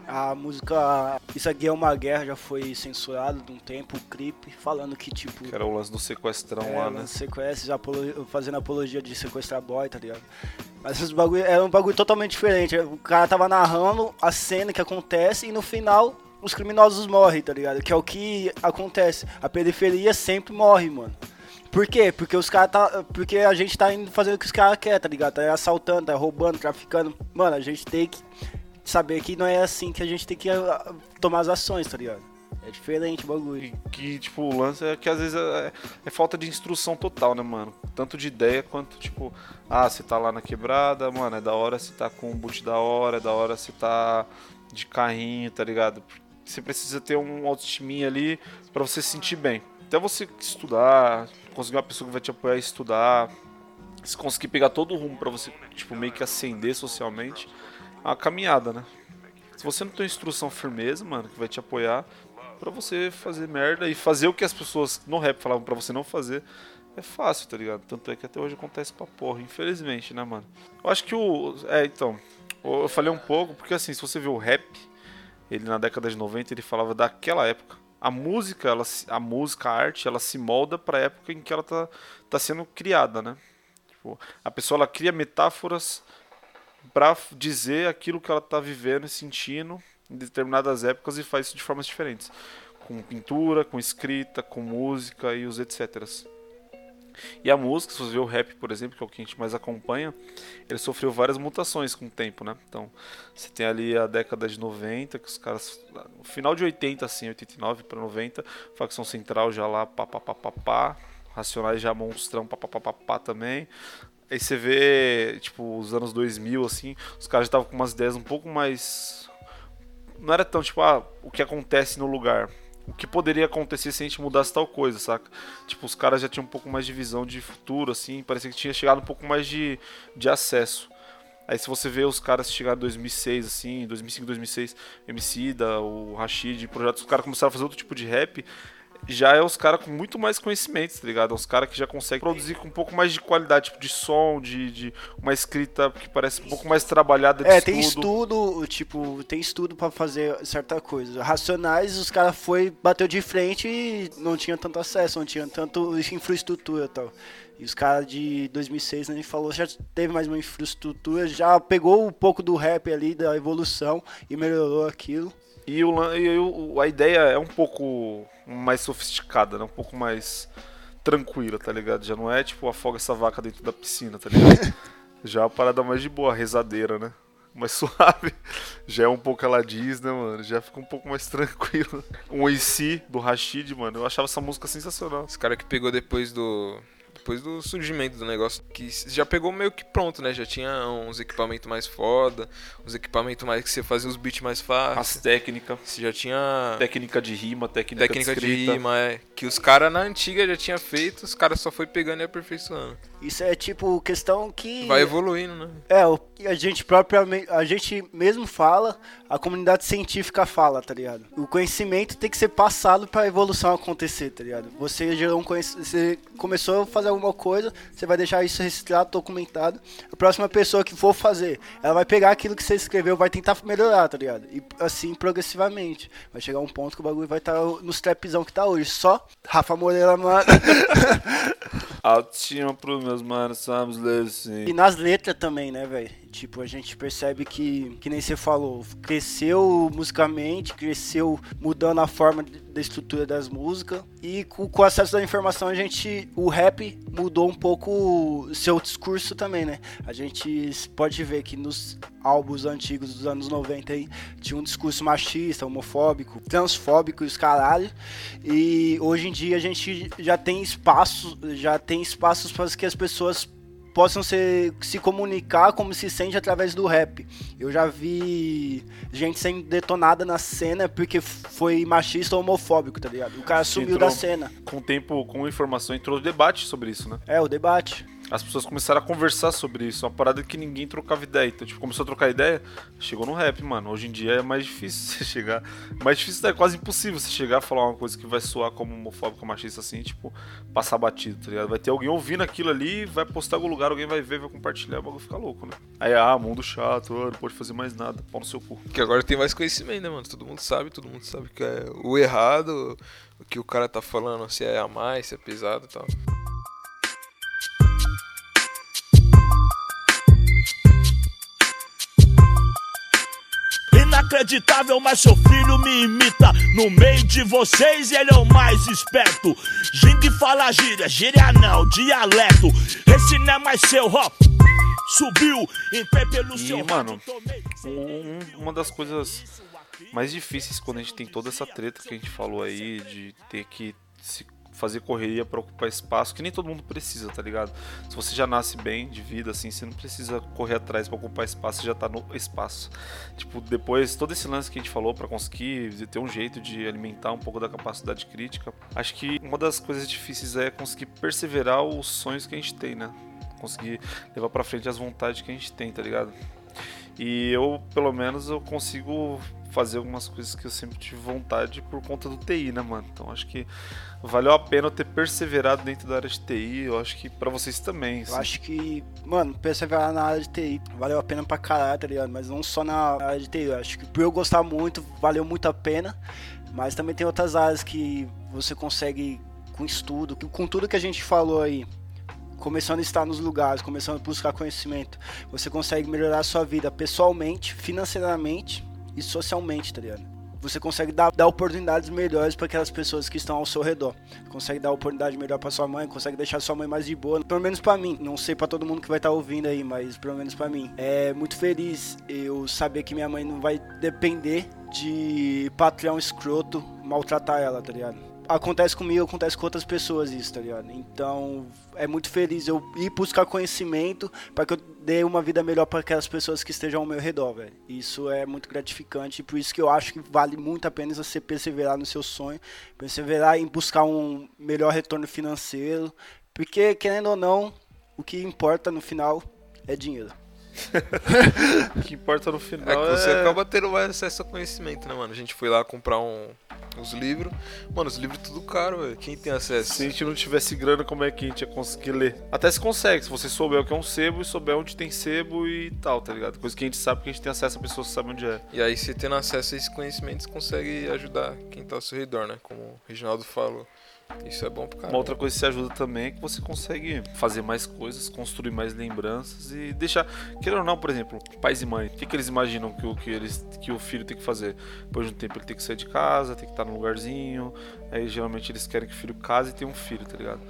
A música Isso Aqui é uma Guerra já foi censurado de um tempo, o clipe, falando que tipo. Que era o lance do sequestrão é, lá, né? Sequestro, apolo- fazendo apologia de sequestrar boy, tá ligado? Mas os bagulho, era um bagulho totalmente diferente. O cara tava narrando a cena que acontece e no final os criminosos morrem, tá ligado? Que é o que acontece. A periferia sempre morre, mano. Por quê? Porque os caras tá. Porque a gente tá indo fazendo o que os caras querem, tá ligado? Tá assaltando, tá roubando, traficando. Mano, a gente tem que saber que não é assim que a gente tem que ah, tomar as ações, tá ligado? É diferente o bagulho. Que, tipo, o lance é que às vezes é, é falta de instrução total, né, mano? Tanto de ideia quanto, tipo, ah, você tá lá na quebrada, mano, é da hora você tá com um boot da hora, é da hora você tá de carrinho, tá ligado? Você precisa ter um autoestiminha ali pra você se sentir bem. Até você estudar, conseguir uma pessoa que vai te apoiar a estudar, se conseguir pegar todo o rumo pra você, tipo, meio que ascender socialmente, uma caminhada, né? Se você não tem instrução firmeza, mano, que vai te apoiar pra você fazer merda e fazer o que as pessoas no rap falavam pra você não fazer, é fácil, tá ligado? Tanto é que até hoje acontece pra porra, infelizmente, né, mano? Eu acho que o. É, então. Eu falei um pouco, porque assim, se você vê o rap, ele na década de 90 ele falava daquela época. A música, ela, a música, a arte, ela se molda pra época em que ela tá, tá sendo criada, né? Tipo, a pessoa ela cria metáforas pra f- dizer aquilo que ela tá vivendo e sentindo em determinadas épocas e faz isso de formas diferentes. Com pintura, com escrita, com música e os etc. E a música, se você vê o rap, por exemplo, que é o que a gente mais acompanha, ele sofreu várias mutações com o tempo, né? Então, você tem ali a década de 90, que os caras. No final de 80, assim, 89 para 90, facção central já lá, pá, pá, pá, pá, pá. Racionais já monstrão, pá, pá, pá, pá, pá também. Aí você vê, tipo, os anos 2000, assim, os caras já estavam com umas ideias um pouco mais. Não era tão tipo, ah, o que acontece no lugar. O que poderia acontecer se a gente mudasse tal coisa, saca? Tipo, os caras já tinham um pouco mais de visão de futuro, assim, parecia que tinha chegado um pouco mais de, de acesso. Aí se você vê os caras chegaram em 2006, assim, 2005, 2006, Emicida, o Rashid, projetos, os caras começaram a fazer outro tipo de rap, já é os caras com muito mais conhecimentos, tá ligado? É os caras que já conseguem produzir com um pouco mais de qualidade, tipo, de som, de, de uma escrita que parece um pouco mais trabalhada de É, estudo. tem estudo, tipo, tem estudo pra fazer certa coisa. Racionais, os caras foi, bateu de frente e não tinha tanto acesso, não tinha tanto infraestrutura e tal. E os caras de 2006, né, gente falou, já teve mais uma infraestrutura, já pegou um pouco do rap ali, da evolução e melhorou aquilo. E, o, e o- a ideia é um pouco mais sofisticada, né? Um pouco mais tranquila, tá ligado? Já não é tipo afoga essa vaca dentro da piscina, tá ligado? Já é uma parada mais de boa, rezadeira, né? Mais suave. Já é um pouco ela diz, né, mano? Já fica um pouco mais tranquilo. Um AC do Rashid, mano. Eu achava essa música sensacional. Esse cara que pegou depois do. Depois do surgimento do negócio, que já pegou meio que pronto, né? Já tinha uns equipamentos mais foda, uns equipamentos mais que você fazia os beats mais As fáceis. técnicas. Você já tinha Técnica de rima, técnica, técnica de de escrita. rima, é, que os caras na antiga já tinha feito, os caras só foi pegando e aperfeiçoando. Isso é tipo questão que. Vai evoluindo, né? É, o que a gente propriamente, a gente mesmo fala, a comunidade científica fala, tá ligado? O conhecimento tem que ser passado pra evolução acontecer, tá ligado? Você gerou um conhecimento, você começou a fazer alguma coisa, você vai deixar isso registrado, documentado. A próxima pessoa que for fazer, ela vai pegar aquilo que você escreveu, vai tentar melhorar, tá ligado? E assim progressivamente. Vai chegar um ponto que o bagulho vai estar nos trapzão que tá hoje. Só Rafa Moreira, mano. Autoestima pros meus manos, somos assim. E nas letras também, né, velho? Tipo, a gente percebe que, que nem você falou, cresceu musicalmente, cresceu mudando a forma da estrutura das músicas. E com, com o acesso da informação, a gente. O rap mudou um pouco seu discurso também, né? A gente pode ver que nos álbuns antigos dos anos 90 aí tinha um discurso machista, homofóbico, transfóbico e os caralho. E hoje em dia a gente já tem espaço, já tem espaços para que as pessoas possam ser, se comunicar como se sente através do rap. Eu já vi gente sendo detonada na cena porque foi machista ou homofóbico, tá ligado? O cara sumiu Entrou- da cena. Com o tempo, com informação, entrou debate sobre isso, né? É, o debate. As pessoas começaram a conversar sobre isso, uma parada que ninguém trocava ideia. Então, tipo, começou a trocar ideia, chegou no rap, mano. Hoje em dia é mais difícil você chegar. Mais difícil, é quase impossível você chegar a falar uma coisa que vai soar como homofóbico, machista, assim, tipo, passar batido, tá ligado? Vai ter alguém ouvindo aquilo ali, vai postar em algum lugar, alguém vai ver, vai compartilhar, o bagulho fica louco, né? Aí, ah, mundo chato, ah, não pode fazer mais nada, pau no seu cu. Que agora tem mais conhecimento, né, mano? Todo mundo sabe, todo mundo sabe que é o errado, o que o cara tá falando, se é a mais, se é pesado e tal. Inacreditável, mas seu filho me imita. No meio de vocês ele é o mais esperto. Gingue fala gíria, gíria não, dialeto. Esse não é mais seu, ó. Subiu, entrei pelo seu E, mano, um- uma das coisas mais difíceis quando a gente tem toda essa treta que a gente falou aí, de ter que se fazer correria pra ocupar espaço, que nem todo mundo precisa, tá ligado? Se você já nasce bem de vida, assim, você não precisa correr atrás pra ocupar espaço, você já tá no espaço. Tipo, depois, todo esse lance que a gente falou pra conseguir ter um jeito de alimentar um pouco da capacidade crítica, acho que uma das coisas difíceis é conseguir perseverar os sonhos que a gente tem, né? Conseguir levar pra frente as vontades que a gente tem, tá ligado? E eu, pelo menos, eu consigo fazer algumas coisas que eu sempre tive vontade por conta do TI, né, mano? Então acho que valeu a pena eu ter perseverado dentro da área de TI. Eu acho que pra vocês também. Eu acho que, mano, perseverar na área de TI valeu a pena pra caralho, tá ligado? Mas não só na área de TI. Eu acho que por eu gostar muito, valeu muito a pena. Mas também tem outras áreas que você consegue, com estudo, com tudo que a gente falou aí, começando a estar nos lugares, começando a buscar conhecimento, você consegue melhorar a sua vida pessoalmente, financeiramente e socialmente, tá ligado? Você consegue dar, dar oportunidades melhores para aquelas pessoas que estão ao seu redor. Consegue dar oportunidade melhor para sua mãe, consegue deixar sua mãe mais de boa. Pelo menos para mim, não sei para todo mundo que vai estar ouvindo aí, mas pelo menos para mim. É muito feliz eu saber que minha mãe não vai depender de patrão escroto maltratar ela, tá ligado? acontece comigo, acontece com outras pessoas isso, tá ligado? Então, é muito feliz eu ir buscar conhecimento para que eu dê uma vida melhor para aquelas pessoas que estejam ao meu redor, velho. Isso é muito gratificante e por isso que eu acho que vale muito a pena você perseverar no seu sonho, perseverar em buscar um melhor retorno financeiro, porque querendo ou não, o que importa no final é dinheiro. O que importa no final É que você é- acaba tendo mais acesso a conhecimento, né, mano? A gente foi lá comprar um, uns livros. Mano, os livros tudo caro, velho. Quem tem acesso? Se a gente não tivesse grana, como é que a gente ia conseguir ler? Até se consegue, se você souber o que é um sebo e souber onde tem sebo e tal, tá ligado? Coisa que a gente sabe que a gente tem acesso a pessoas que sabem onde é. E aí, você tendo acesso a esse conhecimento, você consegue ajudar quem tá ao seu redor, né? Como o Reginaldo falou. Isso é bom pro cara. Uma outra coisa que se ajuda também é que você consegue fazer mais coisas, construir mais lembranças e deixar. Querendo ou não, por exemplo, pais e mães, o que, que eles imaginam que o, que, eles, que o filho tem que fazer? Depois de um tempo ele tem que sair de casa, tem que estar num lugarzinho. Aí geralmente eles querem que o filho case e tenha um filho, tá ligado?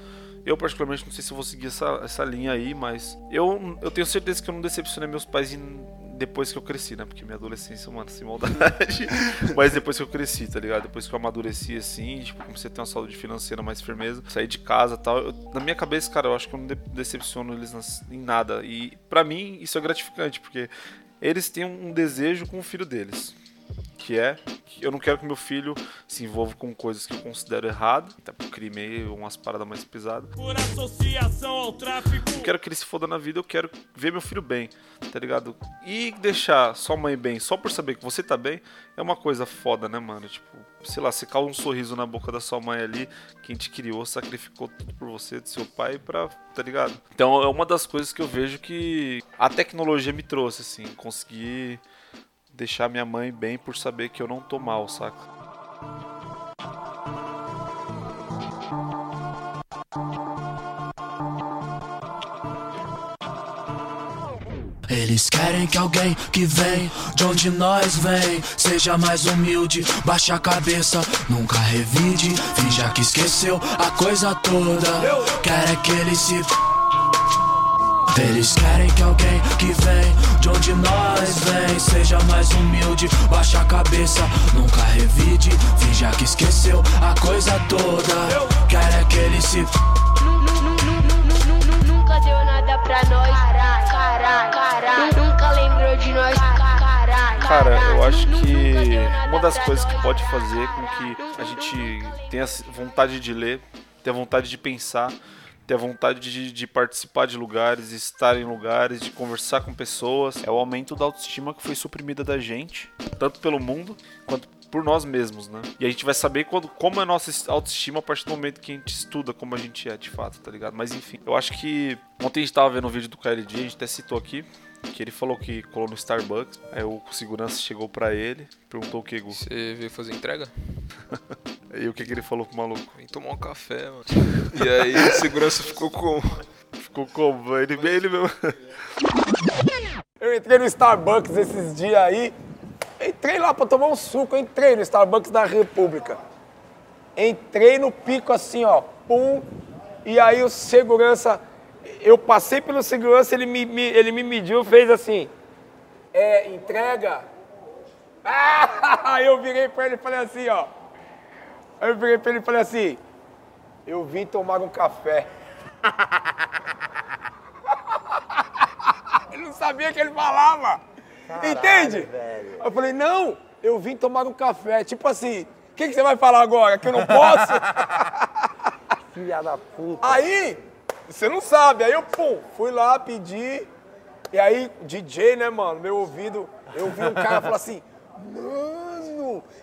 Eu, particularmente, não sei se eu vou seguir essa, essa linha aí, mas eu, eu tenho certeza que eu não decepcionei meus pais em- depois que eu cresci, né? Porque minha adolescência, mano, sem maldade. mas depois que eu cresci, tá ligado? Depois que eu amadureci, assim, tipo, comecei a ter uma saúde financeira mais firmeza, sair de casa e tal. eu- na minha cabeça, cara, eu acho que eu não de- decepciono eles nas- em nada. E pra mim, isso é gratificante, porque eles têm um desejo com o filho deles. Que é eu não quero que meu filho se envolva com coisas que eu considero errado, até por crime ou umas paradas mais pesadas. Por associação ao tráfico Eu quero que ele se foda na vida, eu quero ver meu filho bem, tá ligado? E deixar sua mãe bem só por saber que você tá bem é uma coisa foda, né, mano? Tipo, sei lá, você causa um sorriso na boca da sua mãe ali, quem te criou, sacrificou tudo por você, do seu pai, pra. tá ligado? Então é uma das coisas que eu vejo que a tecnologia me trouxe, assim, conseguir deixar minha mãe bem por saber que eu não tô mal, saca? Eles querem que alguém que vem de onde nós vem seja mais humilde, baixa a cabeça, nunca revide, finja que esqueceu a coisa toda. Quer é que ele se eles querem que alguém que vem de onde nós vem. Seja mais humilde, baixa a cabeça, nunca revide. Finja que esqueceu a coisa toda. Quer é que ele se. Nunca deu nada pra nós. Caralho, caralho. Nunca lembrou de nós. Cara, eu acho que uma das coisas que pode fazer com que a gente tenha vontade de ler, tenha vontade de pensar, ter a vontade de, de, participar de lugares, estar em lugares, de conversar com pessoas. É o aumento da autoestima que foi suprimida da gente, tanto pelo mundo quanto por nós mesmos, né? E a gente vai saber quando, como é a nossa autoestima a partir do momento que a gente estuda como a gente é de fato, tá ligado? Mas enfim, eu acho que ontem a gente tava vendo um vídeo do KLD, a gente até citou aqui, que ele falou que colou no Starbucks. Aí o segurança chegou pra ele, perguntou o que, Gu? Você veio fazer entrega? e o que, que ele falou pro maluco? Vem tomar um café, mano. e aí o segurança ficou como? Ficou como? Ele, ele mesmo. Eu entrei no Starbucks esses dias aí. Entrei lá pra tomar um suco. Entrei no Starbucks da República. Entrei no pico assim, ó. Pum. E aí o segurança eu passei pelo segurança, ele me, me, ele me mediu, fez assim, é, entrega. Ah, eu virei para ele e falei assim, ó. Aí eu virei para ele e falei assim, eu vim tomar um café. ele não sabia que ele falava. Caralho, Entende? Velho. Eu falei, não, eu vim tomar um café. Tipo assim, o que, que você vai falar agora? Que eu não posso? Filha da puta. Aí, você não sabe. Aí eu, pum, fui lá, pedi. E aí, DJ, né, mano? Meu ouvido, eu vi um cara falar assim, mano,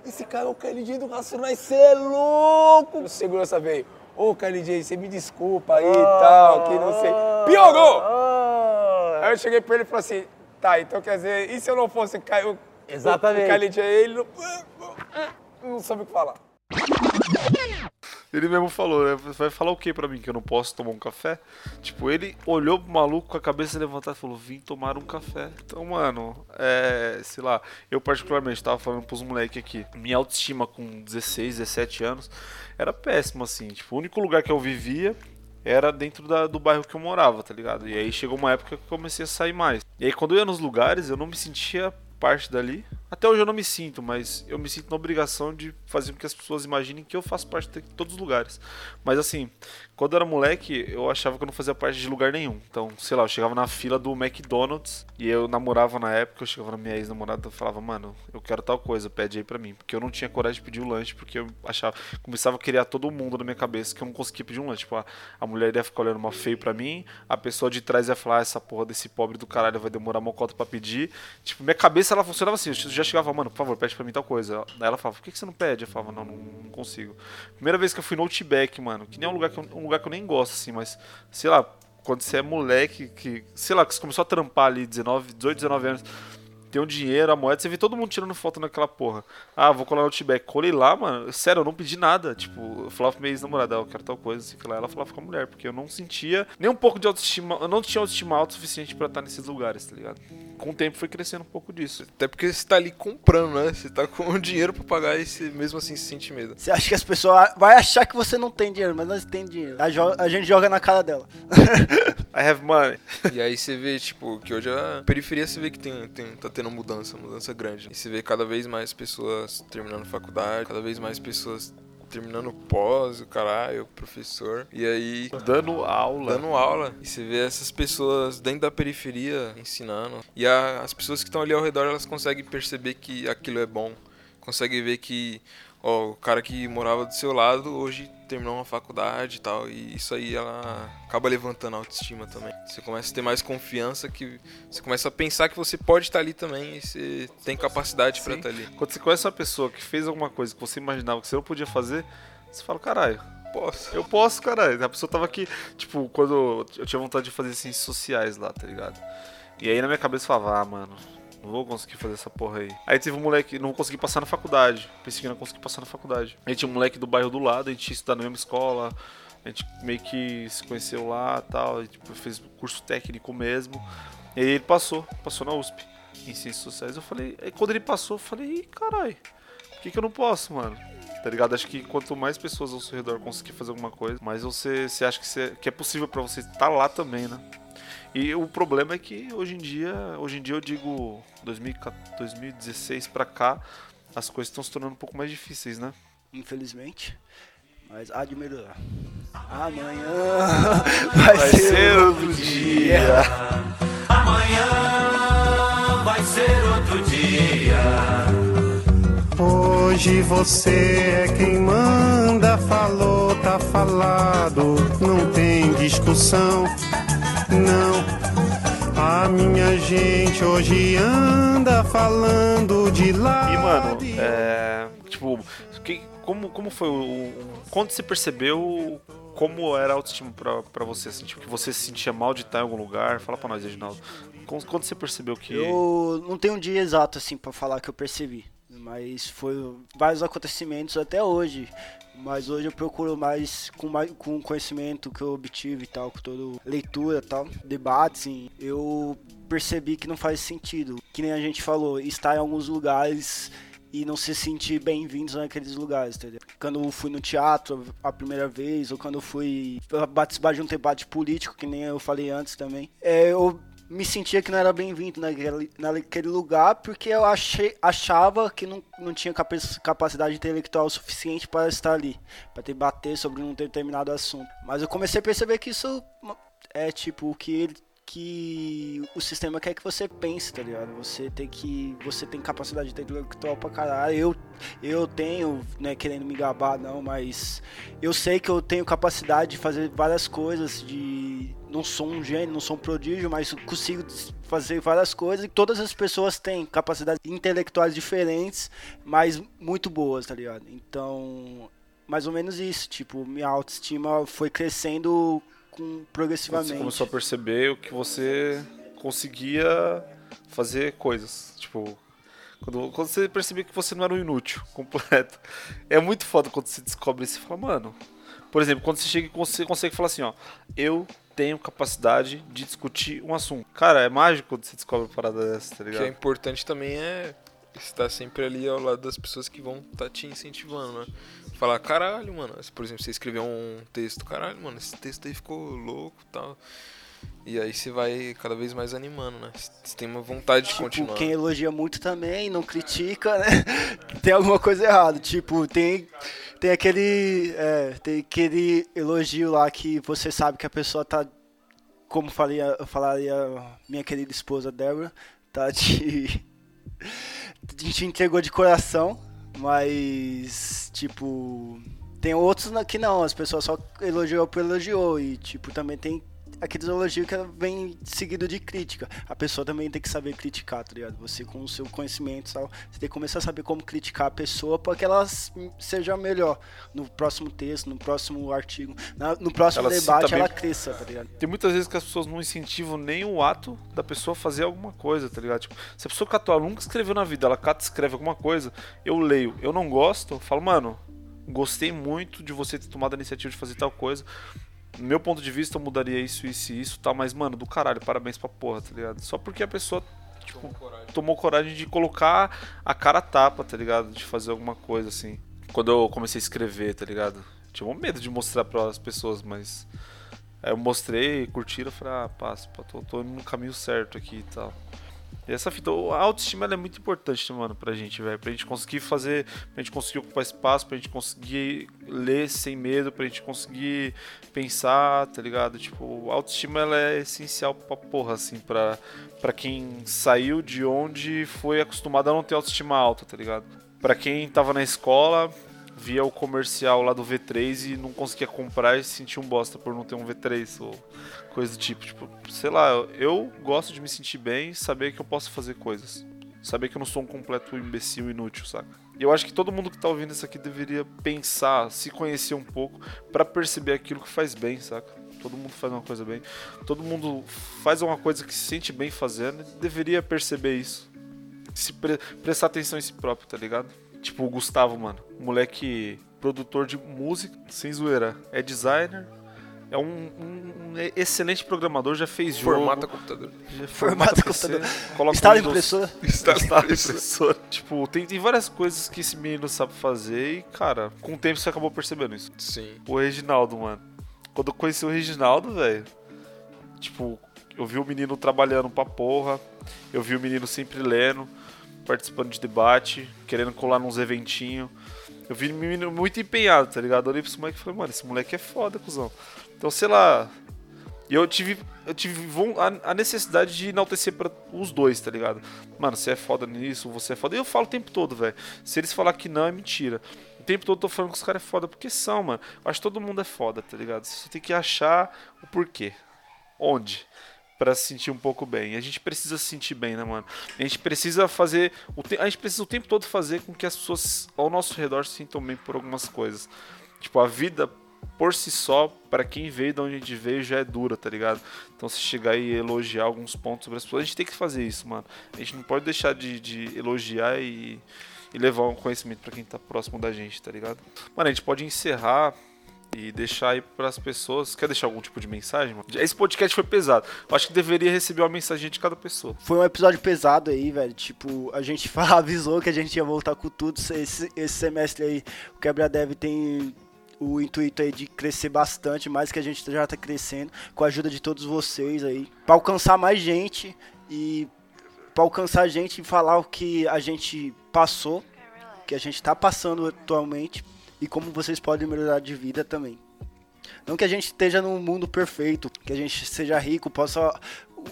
esse cara é o KLJ do Racionais, você é louco! O segurança veio, ô oh, KLJ, você me desculpa aí e oh, tal, que não sei. Piorou! Oh. Aí eu cheguei pra ele e falei assim, tá, então quer dizer, e se eu não fosse o, Exatamente. o KLJ, ele não, não soube o que falar. Ele mesmo falou, né? Vai falar o que pra mim? Que eu não posso tomar um café? Tipo, ele olhou pro maluco com a cabeça levantada e falou: Vim tomar um café. Então, mano, é. Sei lá, eu particularmente tava falando pros moleques aqui. Minha autoestima com 16, 17 anos era péssima, assim. Tipo, o único lugar que eu vivia era dentro da, do bairro que eu morava, tá ligado? E aí chegou uma época que eu comecei a sair mais. E aí quando eu ia nos lugares, eu não me sentia parte dali. Até hoje eu não me sinto, mas eu me sinto na obrigação de fazer com que as pessoas imaginem que eu faço parte de todos os lugares. Mas assim, quando eu era moleque, eu achava que eu não fazia parte de lugar nenhum. Então, sei lá, eu chegava na fila do McDonald's e eu namorava na época, eu chegava na minha ex-namorada e falava, mano, eu quero tal coisa, pede aí pra mim. Porque eu não tinha coragem de pedir o um lanche, porque eu achava, começava a criar todo mundo na minha cabeça que eu não conseguia pedir um lanche. Tipo, a, a mulher ia ficar olhando uma feio pra mim, a pessoa de trás ia falar, ah, essa porra desse pobre do caralho vai demorar uma cota pra pedir. Tipo, minha cabeça ela funcionava assim, eu já chegava, mano, por favor, pede pra mim tal coisa. Aí ela falava, por que, que você não pede? Eu falava, não, não, não consigo. Primeira vez que eu fui no Outback, mano, que nem é um lugar que eu, um lugar que eu nem gosto, assim, mas, sei lá, quando você é moleque, que, sei lá, que você começou a trampar ali, 19, 18, 19 anos, tem um dinheiro, a moeda, você vê todo mundo tirando foto naquela porra. Ah, vou colar no Outback. Colei lá, mano. Sério, eu não pedi nada. Tipo, eu falava pra minha ex-namorada, eu quero tal coisa, assim, que lá ela falava com a mulher, porque eu não sentia nem um pouco de autoestima, eu não tinha autoestima alto o suficiente para estar nesses lugares, tá ligado? Com o tempo foi crescendo um pouco disso. Até porque você tá ali comprando, né? Você tá com dinheiro para pagar e você, mesmo assim se sente medo. Você acha que as pessoas vai achar que você não tem dinheiro, mas nós tem dinheiro. A, a gente joga na cara dela. I have money. E aí você vê, tipo, que hoje a periferia você vê que tem, tem, tá tendo mudança, mudança grande. E você vê cada vez mais pessoas terminando faculdade, cada vez mais pessoas terminando pós, o caralho, o professor. E aí. Dando aula. Dando aula. E você vê essas pessoas dentro da periferia ensinando. E a, as pessoas que estão ali ao redor, elas conseguem perceber que aquilo é bom. Conseguem ver que ó, o cara que morava do seu lado hoje terminou uma faculdade e tal, e isso aí ela acaba levantando a autoestima também. Você começa a ter mais confiança que você começa a pensar que você pode estar ali também e você tem capacidade para estar ali. Quando você conhece uma pessoa que fez alguma coisa que você imaginava que você não podia fazer, você fala, caralho, posso. Eu posso, caralho. A pessoa tava aqui, tipo, quando eu tinha vontade de fazer ciências sociais lá, tá ligado? E aí na minha cabeça eu falava, ah, mano, não vou conseguir fazer essa porra aí. Aí teve um moleque, não consegui passar na faculdade. Pensei que não consegui passar na faculdade. Aí tinha um moleque do bairro do lado, a gente ia estudar na mesma escola. A gente meio que se conheceu lá tal. E, tipo, fez curso técnico mesmo. E aí ele passou, passou na USP, em Ciências Sociais. Eu falei, aí quando ele passou, eu falei, caralho, por que, que eu não posso, mano? Tá ligado? Acho que quanto mais pessoas ao seu redor conseguir fazer alguma coisa, mais você, você acha que, você, que é possível para você estar lá também, né? E o problema é que hoje em dia, hoje em dia eu digo 2016 para cá, as coisas estão se tornando um pouco mais difíceis, né? Infelizmente. Mas há de melhorar. Amanhã vai, vai ser outro dia. dia. Amanhã vai ser outro dia. Hoje você é quem manda, falou, tá falado, não tem discussão, não. A minha gente hoje anda falando de lá. E mano, é. Tipo, que, como, como foi o. o- Quando você percebeu como era a autoestima pra, pra você? Assim, tipo, que você se sentia mal de estar em algum lugar? Fala pra nós, Reginaldo. Quando, quando você percebeu que. Eu não tenho um dia exato assim pra falar que eu percebi, mas foi vários acontecimentos até hoje. Mas hoje eu procuro mais com mais com o conhecimento que eu obtive e tal, com toda leitura e tal, debates, assim, eu percebi que não faz sentido. Que nem a gente falou, estar em alguns lugares e não se sentir bem-vindos naqueles lugares, entendeu? Quando eu fui no teatro a primeira vez, ou quando eu fui participar de um debate político, que nem eu falei antes também, é, eu me sentia que não era bem-vindo naquele, naquele lugar porque eu achei, achava que não, não tinha capa- capacidade intelectual suficiente para estar ali, para debater sobre um determinado assunto. Mas eu comecei a perceber que isso é tipo o que ele que o sistema quer que você pense, tá ligado? Você tem que você tem capacidade intelectual pra caralho. Eu eu tenho, né, querendo me gabar não, mas eu sei que eu tenho capacidade de fazer várias coisas de não sou um gênio, não sou um prodígio, mas consigo fazer várias coisas e todas as pessoas têm capacidades intelectuais diferentes, mas muito boas, tá ligado? Então, mais ou menos isso, tipo, minha autoestima foi crescendo com progressivamente. você começou a perceber o que você conseguia fazer coisas. Tipo, quando, quando você percebeu que você não era um inútil completo. É muito foda quando você descobre isso e fala, mano. Por exemplo, quando você chega e você consegue falar assim, ó, eu tenho capacidade de discutir um assunto. Cara, é mágico quando você descobre uma parada dessa, tá O que ligado? é importante também é estar sempre ali ao lado das pessoas que vão estar te incentivando, né? Falar, caralho, mano, se, por exemplo, você escreveu um texto, caralho, mano, esse texto aí ficou louco e tal. E aí você vai cada vez mais animando, né? Você tem uma vontade de Tipo, continuar. quem elogia muito também, não critica, né? tem alguma coisa errada. Tipo, tem, tem aquele. é, tem aquele elogio lá que você sabe que a pessoa tá. Como falia, falaria minha querida esposa Débora, tá de. te entregou de coração, mas. Tipo. Tem outros que não, as pessoas só elogiou por elogiou. E, tipo, também tem aqueles elogios que vem seguido de crítica. A pessoa também tem que saber criticar, tá ligado? Você com o seu conhecimento e tal, você tem que começar a saber como criticar a pessoa para que ela seja melhor no próximo texto, no próximo artigo, na- no próximo Ela debate bem- ela cresça, tá ligado? Tem muitas vezes que as pessoas não incentivam nem o ato da pessoa fazer alguma coisa, tá ligado? Tipo, se a pessoa catou, ela nunca escreveu na vida, ela cata escreve alguma coisa, eu leio, eu não gosto, eu falo, mano, gostei muito de você ter tomado a iniciativa de fazer tal coisa. No meu ponto de vista, eu mudaria isso, isso e isso, tal, mas, mano, do caralho, parabéns pra porra, tá ligado? Só porque a pessoa, tipo, tomou coragem de colocar a cara a tapa, tá ligado? De fazer alguma coisa, assim. Quando eu comecei a escrever, tá ligado? Tinha um medo de mostrar para as pessoas, mas Aí eu mostrei, curtiram, falei, ah, passa, tô, tô indo no caminho certo aqui e tal. Essa fita, a autoestima é muito importante, mano, pra gente, velho. Pra gente conseguir fazer, pra gente conseguir ocupar espaço, pra gente conseguir ler sem medo, pra gente conseguir pensar, tá ligado? Tipo, a autoestima ela é essencial pra porra, assim, pra, pra quem saiu de onde foi acostumado a não ter autoestima alta, tá ligado? Pra quem tava na escola, via o comercial lá do V3 e não conseguia comprar e se sentia um bosta por não ter um V3 ou coisa do tipo. Tipo, sei lá, eu gosto de me sentir bem e saber que eu posso fazer coisas. Saber que eu não sou um completo imbecil inútil, saca? E eu acho que todo mundo que tá ouvindo isso aqui deveria pensar, se conhecer um pouco pra perceber aquilo que faz bem, saca? Todo mundo faz uma coisa bem. Todo mundo faz uma coisa que se sente bem fazendo e deveria perceber isso. Se pre- prestar atenção em si próprio, tá ligado? Tipo o Gustavo, mano. Moleque produtor de música, sem zoeira. É designer. É um, um- um excelente programador, já fez jogo. Formata computador. Já Formata formata PC, computador. Coloca Windows- impressora. Instala impressora. Tipo, tem, tem várias coisas que esse menino sabe fazer e, cara, com o tempo você acabou percebendo isso. Sim. O Reginaldo, mano. Quando eu conheci o Reginaldo, velho, tipo, eu vi o menino trabalhando pra porra, eu vi o menino sempre lendo, participando de debate, querendo colar nos eventinhos. Eu vi menino muito empenhado, tá ligado? Eu olhei esse moleque e falei, mano, esse moleque é foda, cuzão. Então, sei lá, E eu tive, eu tive a, necessidade de enaltecer pra os dois, tá ligado? Mano, você é foda nisso, você é foda. E eu falo o tempo todo, velho. Se eles falar que não, é mentira. O tempo todo eu tô falando que os caras é foda porque são, mano. Eu acho que todo mundo é foda, tá ligado? Você tem que achar o porquê. Onde? Pra se sentir um pouco bem. A gente precisa se sentir bem, né, mano? A gente precisa fazer. A gente precisa o tempo todo fazer com que as pessoas ao nosso redor se sintam bem por algumas coisas. Tipo, a vida por si só, pra quem veio de onde a gente veio, já é dura, tá ligado? Então se chegar e elogiar alguns pontos sobre as pessoas, a gente tem que fazer isso, mano. A gente não pode deixar de, de elogiar e, e levar um conhecimento pra quem tá próximo da gente, tá ligado? Mano, a gente pode encerrar e deixar aí pras pessoas. Quer deixar algum tipo de mensagem? Esse podcast foi pesado. Eu acho que deveria receber uma mensagem de cada pessoa. Foi um episódio pesado aí, velho. Tipo, a gente avisou que a gente ia voltar com tudo. Esse, esse semestre aí, o Quebra Dev tem o intuito aí de crescer bastante, mais que a gente já tá crescendo, com a ajuda de todos vocês aí, Pra alcançar mais gente e pra alcançar gente e falar o que a gente passou, que a gente tá passando atualmente e como vocês podem melhorar de vida também. Não que a gente esteja num mundo perfeito, que a gente seja rico, possa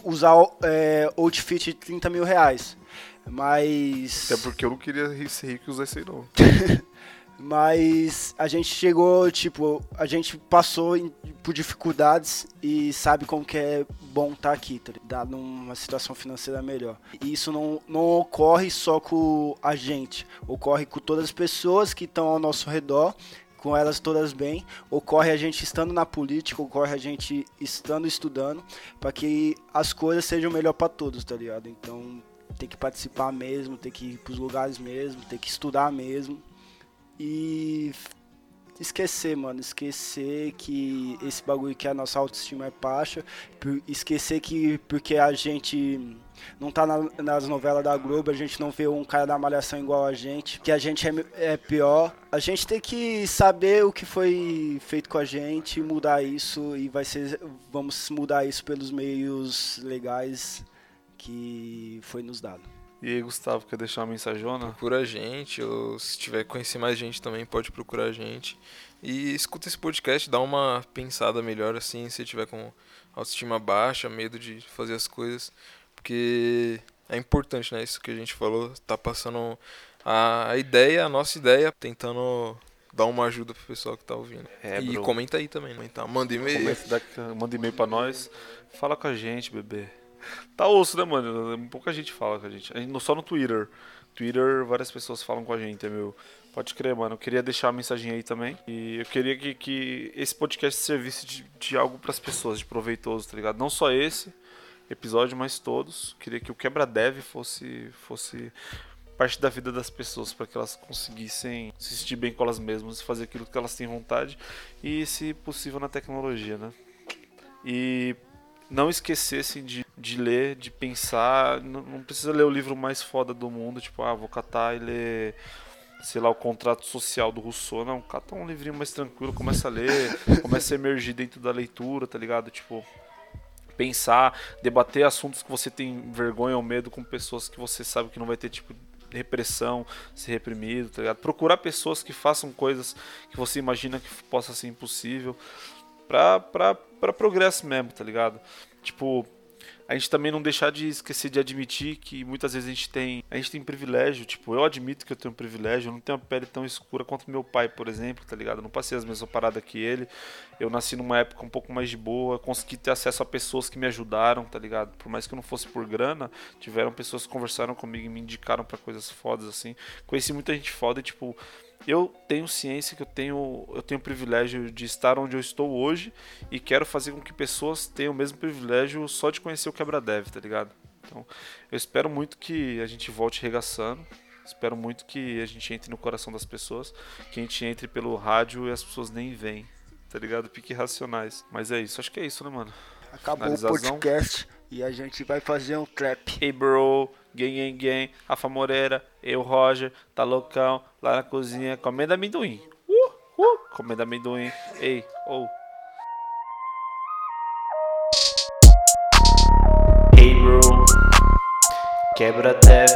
usar é, outfit de 30 mil reais. Mas. Até porque eu não queria ser rico e usar isso aí, não. Mas a gente chegou, tipo, a gente passou por dificuldades e sabe como que é bom estar aqui, tá ligado? Numa situação financeira melhor. E isso não, não ocorre só com a gente, ocorre com todas as pessoas que estão ao nosso redor, com elas todas bem. Ocorre a gente estando na política, ocorre a gente estando estudando, para que as coisas sejam melhor para todos, tá ligado? Então tem que participar mesmo, tem que ir pros lugares mesmo, tem que estudar mesmo. E esquecer, mano, esquecer que esse bagulho que a nossa autoestima é baixa, esquecer que porque a gente não tá na- nas novelas da Globo, a gente não vê um cara da malhação igual a gente, que a gente é, é pior. A gente tem que saber o que foi feito com a gente, mudar isso e vai ser vamos mudar isso pelos meios legais que foi nos dado. E aí, Gustavo, quer deixar uma mensagona? Procura a gente, ou se tiver que conhecer mais gente também, pode procurar a gente. E escuta esse podcast, dá uma pensada melhor assim, se tiver com autoestima baixa, medo de fazer as coisas. Porque é importante, né? Isso que a gente falou, tá passando a, a ideia, a nossa ideia, tentando dar uma ajuda pro pessoal que tá ouvindo. É, e bro. comenta aí também, né? Então, manda e-mail. Comenta, dá- manda e-mail pra nós. Fala com a gente, bebê. Tá osso, né, mano? Pouca gente fala com a gente. A Só no Twitter. Twitter, várias pessoas falam com a gente, meu. Pode crer, mano. Eu queria deixar uma mensagem aí também. E eu queria que, que esse podcast servisse de, de algo pras pessoas, de proveitoso, tá ligado? Não só esse episódio, mas todos. Queria que o Quebra Dev fosse, fosse parte da vida das pessoas, para que elas conseguissem se sentir bem com elas mesmas, fazer aquilo que elas têm vontade e, se possível, na tecnologia, né? E não esquecessem de, de ler, de pensar. Não, não precisa ler o livro mais foda do mundo, tipo, ah, vou catar e ler, sei lá, o contrato social do Rousseau. Não, cata um livrinho mais tranquilo, começa a ler, começa a emergir dentro da leitura, tá ligado? Tipo, pensar, debater assuntos que você tem vergonha ou medo com pessoas que você sabe que não vai ter, tipo, repressão, ser reprimido, tá ligado? Procurar pessoas que façam coisas que você imagina que possa ser impossível pra, pra, pra progresso mesmo, tá ligado? Tipo, a gente também não deixar de esquecer de admitir que muitas vezes a gente tem a gente tem privilégio, tipo, eu admito que eu tenho privilégio, eu não tenho uma pele tão escura quanto meu pai, por exemplo, tá ligado? Eu não passei as mesmas paradas que ele. Eu nasci numa época um pouco mais de boa, consegui ter acesso a pessoas que me ajudaram, tá ligado? Por mais que eu não fosse por grana, tiveram pessoas que conversaram comigo e me indicaram pra coisas fodas assim. Conheci muita gente foda e tipo, eu tenho ciência que eu tenho eu tenho o privilégio de estar onde eu estou hoje e quero fazer com que pessoas tenham o mesmo privilégio só de conhecer o Quebra Dev, tá ligado? Então, eu espero muito que a gente volte regaçando. Espero muito que a gente entre no coração das pessoas, que a gente entre pelo rádio e as pessoas nem veem, tá ligado? Pique racionais. Mas é isso, acho que é isso, né, mano? Acabou o podcast e a gente vai fazer um trap. Hey bro, gang gang gang, Rafa Moreira, eu Roger, tá loucão, lá na cozinha, comendo amendoim. Uh, uh, comendo amendoim. Ei, oh. Hey bro, quebra dev,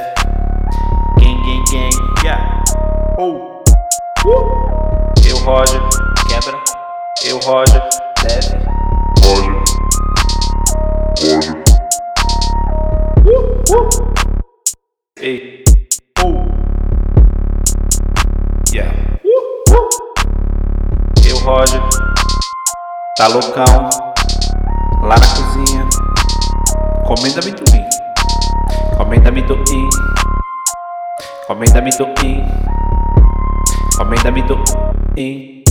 gang gang gang, yeah. Oh, uh. Eu Roger, quebra, eu Roger, dev. Roger, Ei. Oh. Yeah. Eu, Roger. Tá loucão. Lá na cozinha. Comendo amendoim. Comendo amendoim. Comendo amendoim. Comendo amendoim.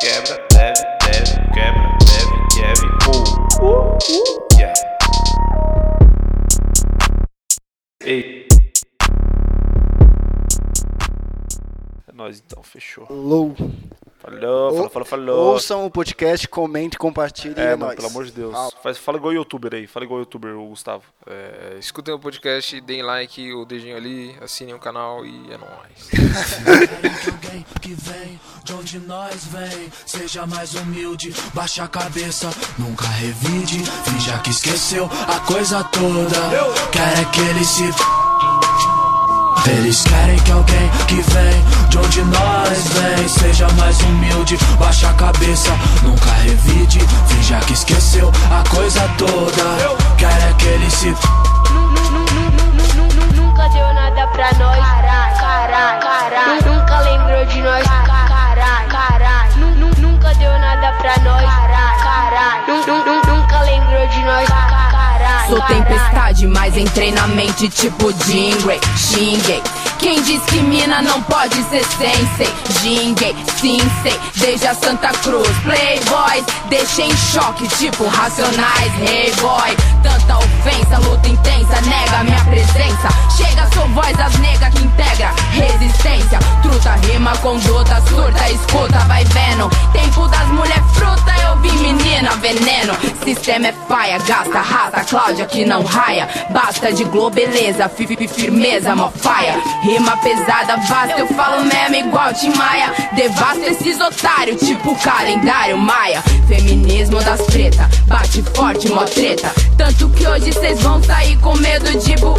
Quebra, deve, deve, quebra, deve, deve, oh. Uh, uh, yeah. Ei. É nóis então, fechou. Falou. Falou, falou, falou, falou. Ouçam o podcast, comente, compartilhe. É, É, mano, nóis. pelo amor de Deus. Ah. Faz, fala igual youtuber aí, fala igual youtuber, o Gustavo. É, escutem o podcast, deem like, o dedinho ali, assinem o canal e é nóis. alguém que vem de onde nós vem seja mais humilde, baixa a cabeça, nunca revide, finja que esqueceu a coisa toda. Quer é que ele se eles querem que alguém que vem de onde nós vem seja mais humilde, baixa a cabeça, nunca revide, finja que esqueceu a coisa toda. Quer é que ele se Nunca deu nada pra nós. Caralho. Nunca lembrou de nós. Caralho, caralho. Nu- nu- Nunca deu nada pra nós. Sou tempestade, mas entrei na mente tipo Jingle, xinguei. Quem diz que mina não pode ser sensei? Jinguei, sim sei, desde a Santa Cruz. Playboys, deixei em choque, tipo Racionais, hey boy. Tanta ofensa, luta intensa, nega minha presença. Chega, sou voz das negas que integra resistência. Truta, rima, conduta, surta, escuta, vai vendo. Tempo das mulher fruta, eu vi menina veneno. Sistema é paia, gasta, rata, Cláudia que não raia. Basta de globeleza, fi- fi- firmeza, mó faia. Rima pesada, basta, eu falo mesmo igual Tim Maia. Devasta esses otários, tipo calendário Maia. Feminismo das preta, bate forte, mó treta. Tanto que hoje cês vão sair com medo de bu.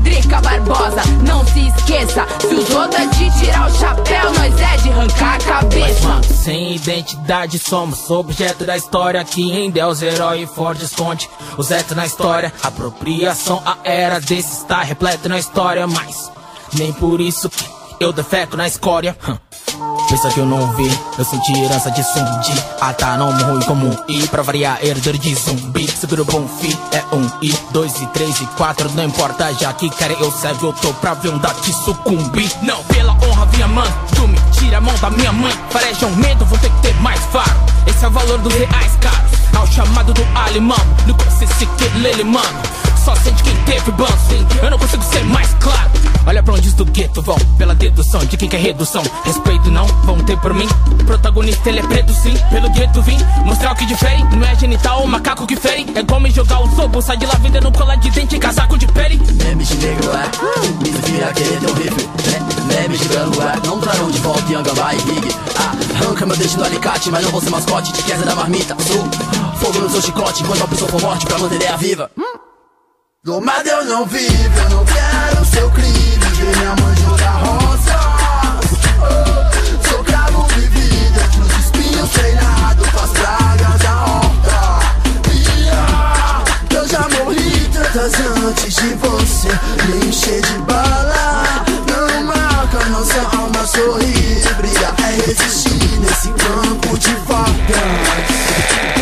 Drica Barbosa, não se esqueça. Se os outros é de tirar o chapéu, nós é de arrancar a Mas, cabeça. mano, sem identidade somos objeto da história que em Deus herói forte esconde os na história. Apropriação, a era desse está repleta na história, mas nem por isso que eu defeco na escória. Hum. Pensa que eu não vi, eu senti herança de zumbi. Ah tá, não ruim como um I Pra variar, herdeiro de zumbi Seguro bom fi, é um I Dois e três e quatro, não importa Já que querem eu serve, eu tô pra ver um daqui sucumbir Não, pela honra, minha mãe Tu me tira a mão da minha mãe Parece um medo, vou ter que ter mais faro Esse é o valor dos reais caros Ao chamado do alemão No consciência que lele, mano só sente quem teve banco Eu não consigo ser mais claro. Olha pra onde os do gueto vão Pela dedução de quem quer redução. Respeito não vão ter por mim. Protagonista ele é preto sim. Pelo gueto vim Mostrar o que difere. Não é genital ou macaco que fere. É igual me jogar o sobo Sai de lá vendendo cola de dente e casaco de pele. Memes de negro é vira querendo horrível né? Memes de branco é Não trarão de volta Yangambá e Big ah, Arranca meu dedo no alicate Mas não vou ser mascote De queda da marmita. Sou fogo no seu chicote Quando a pessoa for morte Pra manter ideia viva Domado eu não vivo, eu não quero seu crime. Ver minha mãe jogar roça. Oh, Sou cravo vivida entre os espinhos treinado Pras pragas da horta. Eu já morri tantas antes de você Me encher de bala. Não marca nossa alma sorrir. Briga é resistir nesse campo de facas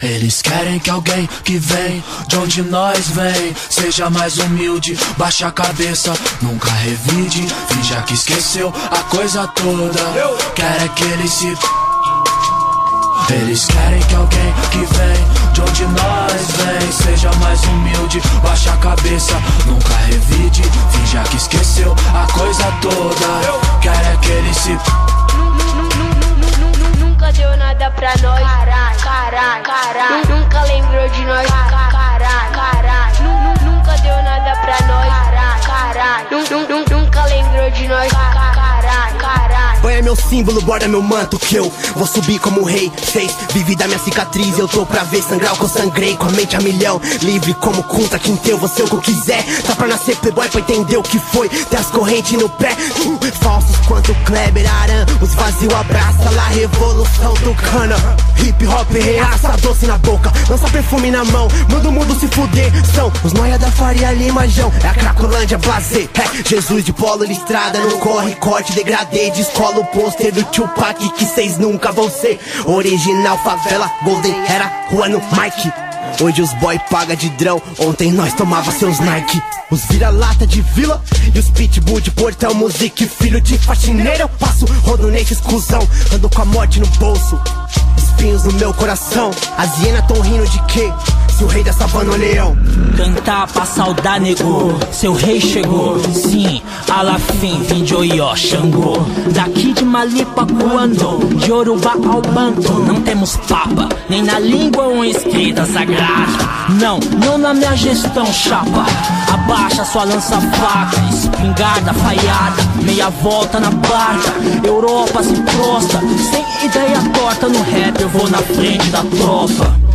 Eles querem que alguém que vem de onde nós vem seja mais humilde, baixa a cabeça, nunca revide, finja que esqueceu a coisa toda. Quer é que ele se. Eles querem que alguém que vem de onde nós vem seja mais humilde, baixa a cabeça, nunca revide, finja que esqueceu a coisa toda. Quer é que ele se. Nunca deu nada pra nós. Caralho, caralho, caralho. Nunca lembrou de nós. Nu- nu- Nunca deu nada pra nós. Nu- nu- Nunca lembrou de nós. Caralho, caralho. É meu símbolo, borda meu manto Que eu vou subir como rei. Fez, vivi da minha cicatriz Eu tô pra ver sangrar o que eu sangrei. Com a mente a milhão, livre como Kunta Quinteu ser o que eu quiser, tá pra nascer playboy Pra entender o que foi, ter as correntes no pé uh, Falsos quanto Kleber Aran. Os vazios abraça lá, revolução do Hip hop reaça, doce na boca. Lança perfume na mão, manda o mundo se fuder. São os noia da Faria Lima, Jão. É a Cracolândia, blazer. É, Jesus de polo listrada Não corre, corte, degradê Descola o pôster do Tupac Que cês nunca vão ser. Original, favela, golden Era rua no Mike. Hoje os boy paga de drão, ontem nós tomava seus Nike. Os vira-lata de vila e os pitbull de portão Music, filho de faxineiro, eu passo rodo nesse exclusão Ando com a morte no bolso, espinhos no meu coração As hienas tão rindo de quê? Se o rei da savana leão. Cantar pra saudar negou, seu rei chegou. Sim, Alafim, vim de Oió, Xangô. Daqui de Malipa, Cuando, de Urubá ao Banto. Não temos papa, nem na língua ou escrita sagrada. Não, não na minha gestão, chapa. Abaixa sua lança-faca, espingarda, falhada Meia volta na barca, Europa se prostra. Sem ideia torta no rap, eu vou na frente da tropa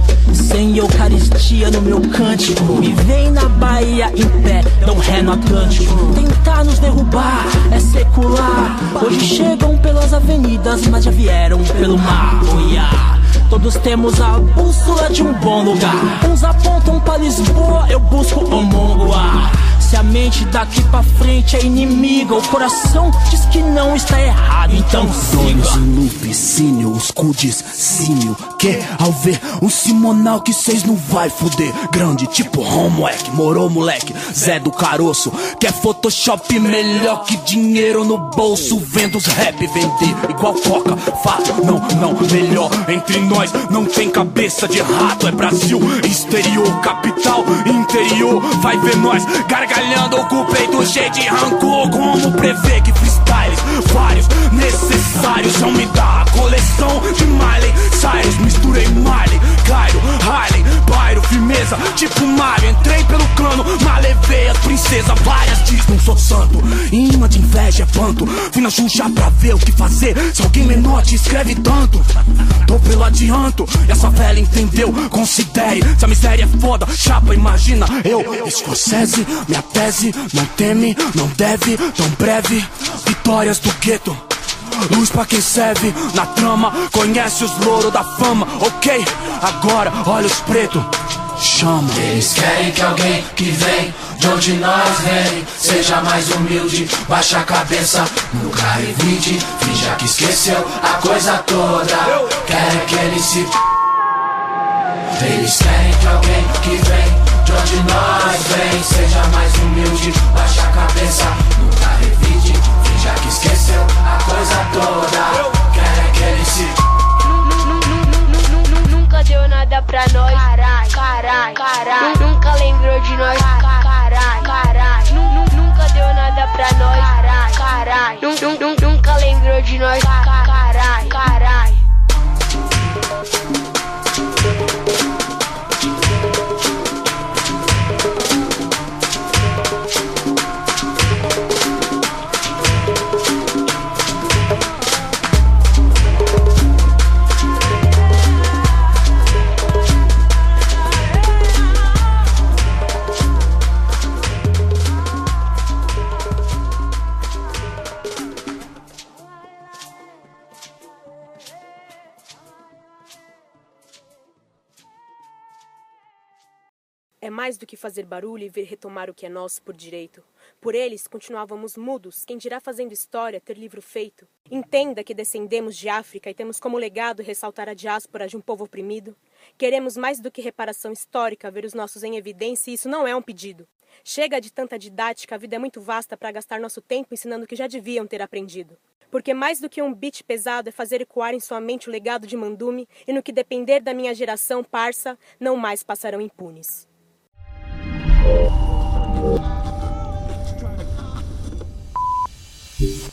sem Eucaristia no meu cântico. Me vem na Bahia em pé, dão ré no Atlântico. Tentar nos derrubar é secular. Hoje chegam pelas avenidas, mas já vieram pelo mar. Yeah. Todos temos a bússola de um bom lugar. Uns apontam pra Lisboa, eu busco o Mongoá se a mente daqui pra frente é inimiga, o coração diz que não está errado, então Donos siga. em loop, sínio, os cudes, símio Que ao ver um simonal que cês não vai fuder. Grande tipo homework, morou moleque, Zé do Caroço Quer Photoshop melhor que dinheiro no bolso. Vendo os rap vender igual coca, fato, não, não, melhor Entre nós. Não tem cabeça de rato, é Brasil. Exterior, capital, interior, vai ver nós gargalhando com o peito cheio de rancor Como prevê que freestyles, vários necessários. Vão me dar a coleção de Miley Cyrus Misturei Miley, Cairo, Harley, firmeza. Tipo Mario, entrei pelo cano Mas levei as princesas, várias diz não sou santo. Imã de inveja é panto. Fui na Xuxa pra ver o que fazer. Se alguém menor te escreve tanto Tô pelo adianto. E essa velha entendeu, considere. Se a miséria é foda, chapa, imagina. Eu, Scorsese, minha tese. Não teme, não deve, tão breve. Vitórias do gueto Luz pra quem serve na trama. Conhece os louros da fama, ok? Agora, olha os pretos Chama. Eles querem que alguém que vem de onde nós vem Seja mais humilde, baixa a cabeça. Nunca revide, finja que esqueceu a coisa toda. Querem que ele se... Eles querem que alguém que vem de onde nós vem Seja mais humilde, baixa a cabeça esqueceu a coisa toda Querem que ele se... Nunca deu nada pra nós. Carai, carai, carai. Nunca lembrou de nós. Carai, carai. Nunca deu nada pra nós. Carai, carai. Nunca lembrou de nós. Carai, carai. Mais do que fazer barulho e ver retomar o que é nosso por direito. Por eles continuávamos mudos, quem dirá fazendo história ter livro feito. Entenda que descendemos de África e temos como legado ressaltar a diáspora de um povo oprimido. Queremos mais do que reparação histórica ver os nossos em evidência e isso não é um pedido. Chega de tanta didática, a vida é muito vasta para gastar nosso tempo ensinando o que já deviam ter aprendido. Porque mais do que um beat pesado é fazer ecoar em sua mente o legado de Mandume e no que depender da minha geração, parça, não mais passarão impunes. Thank you.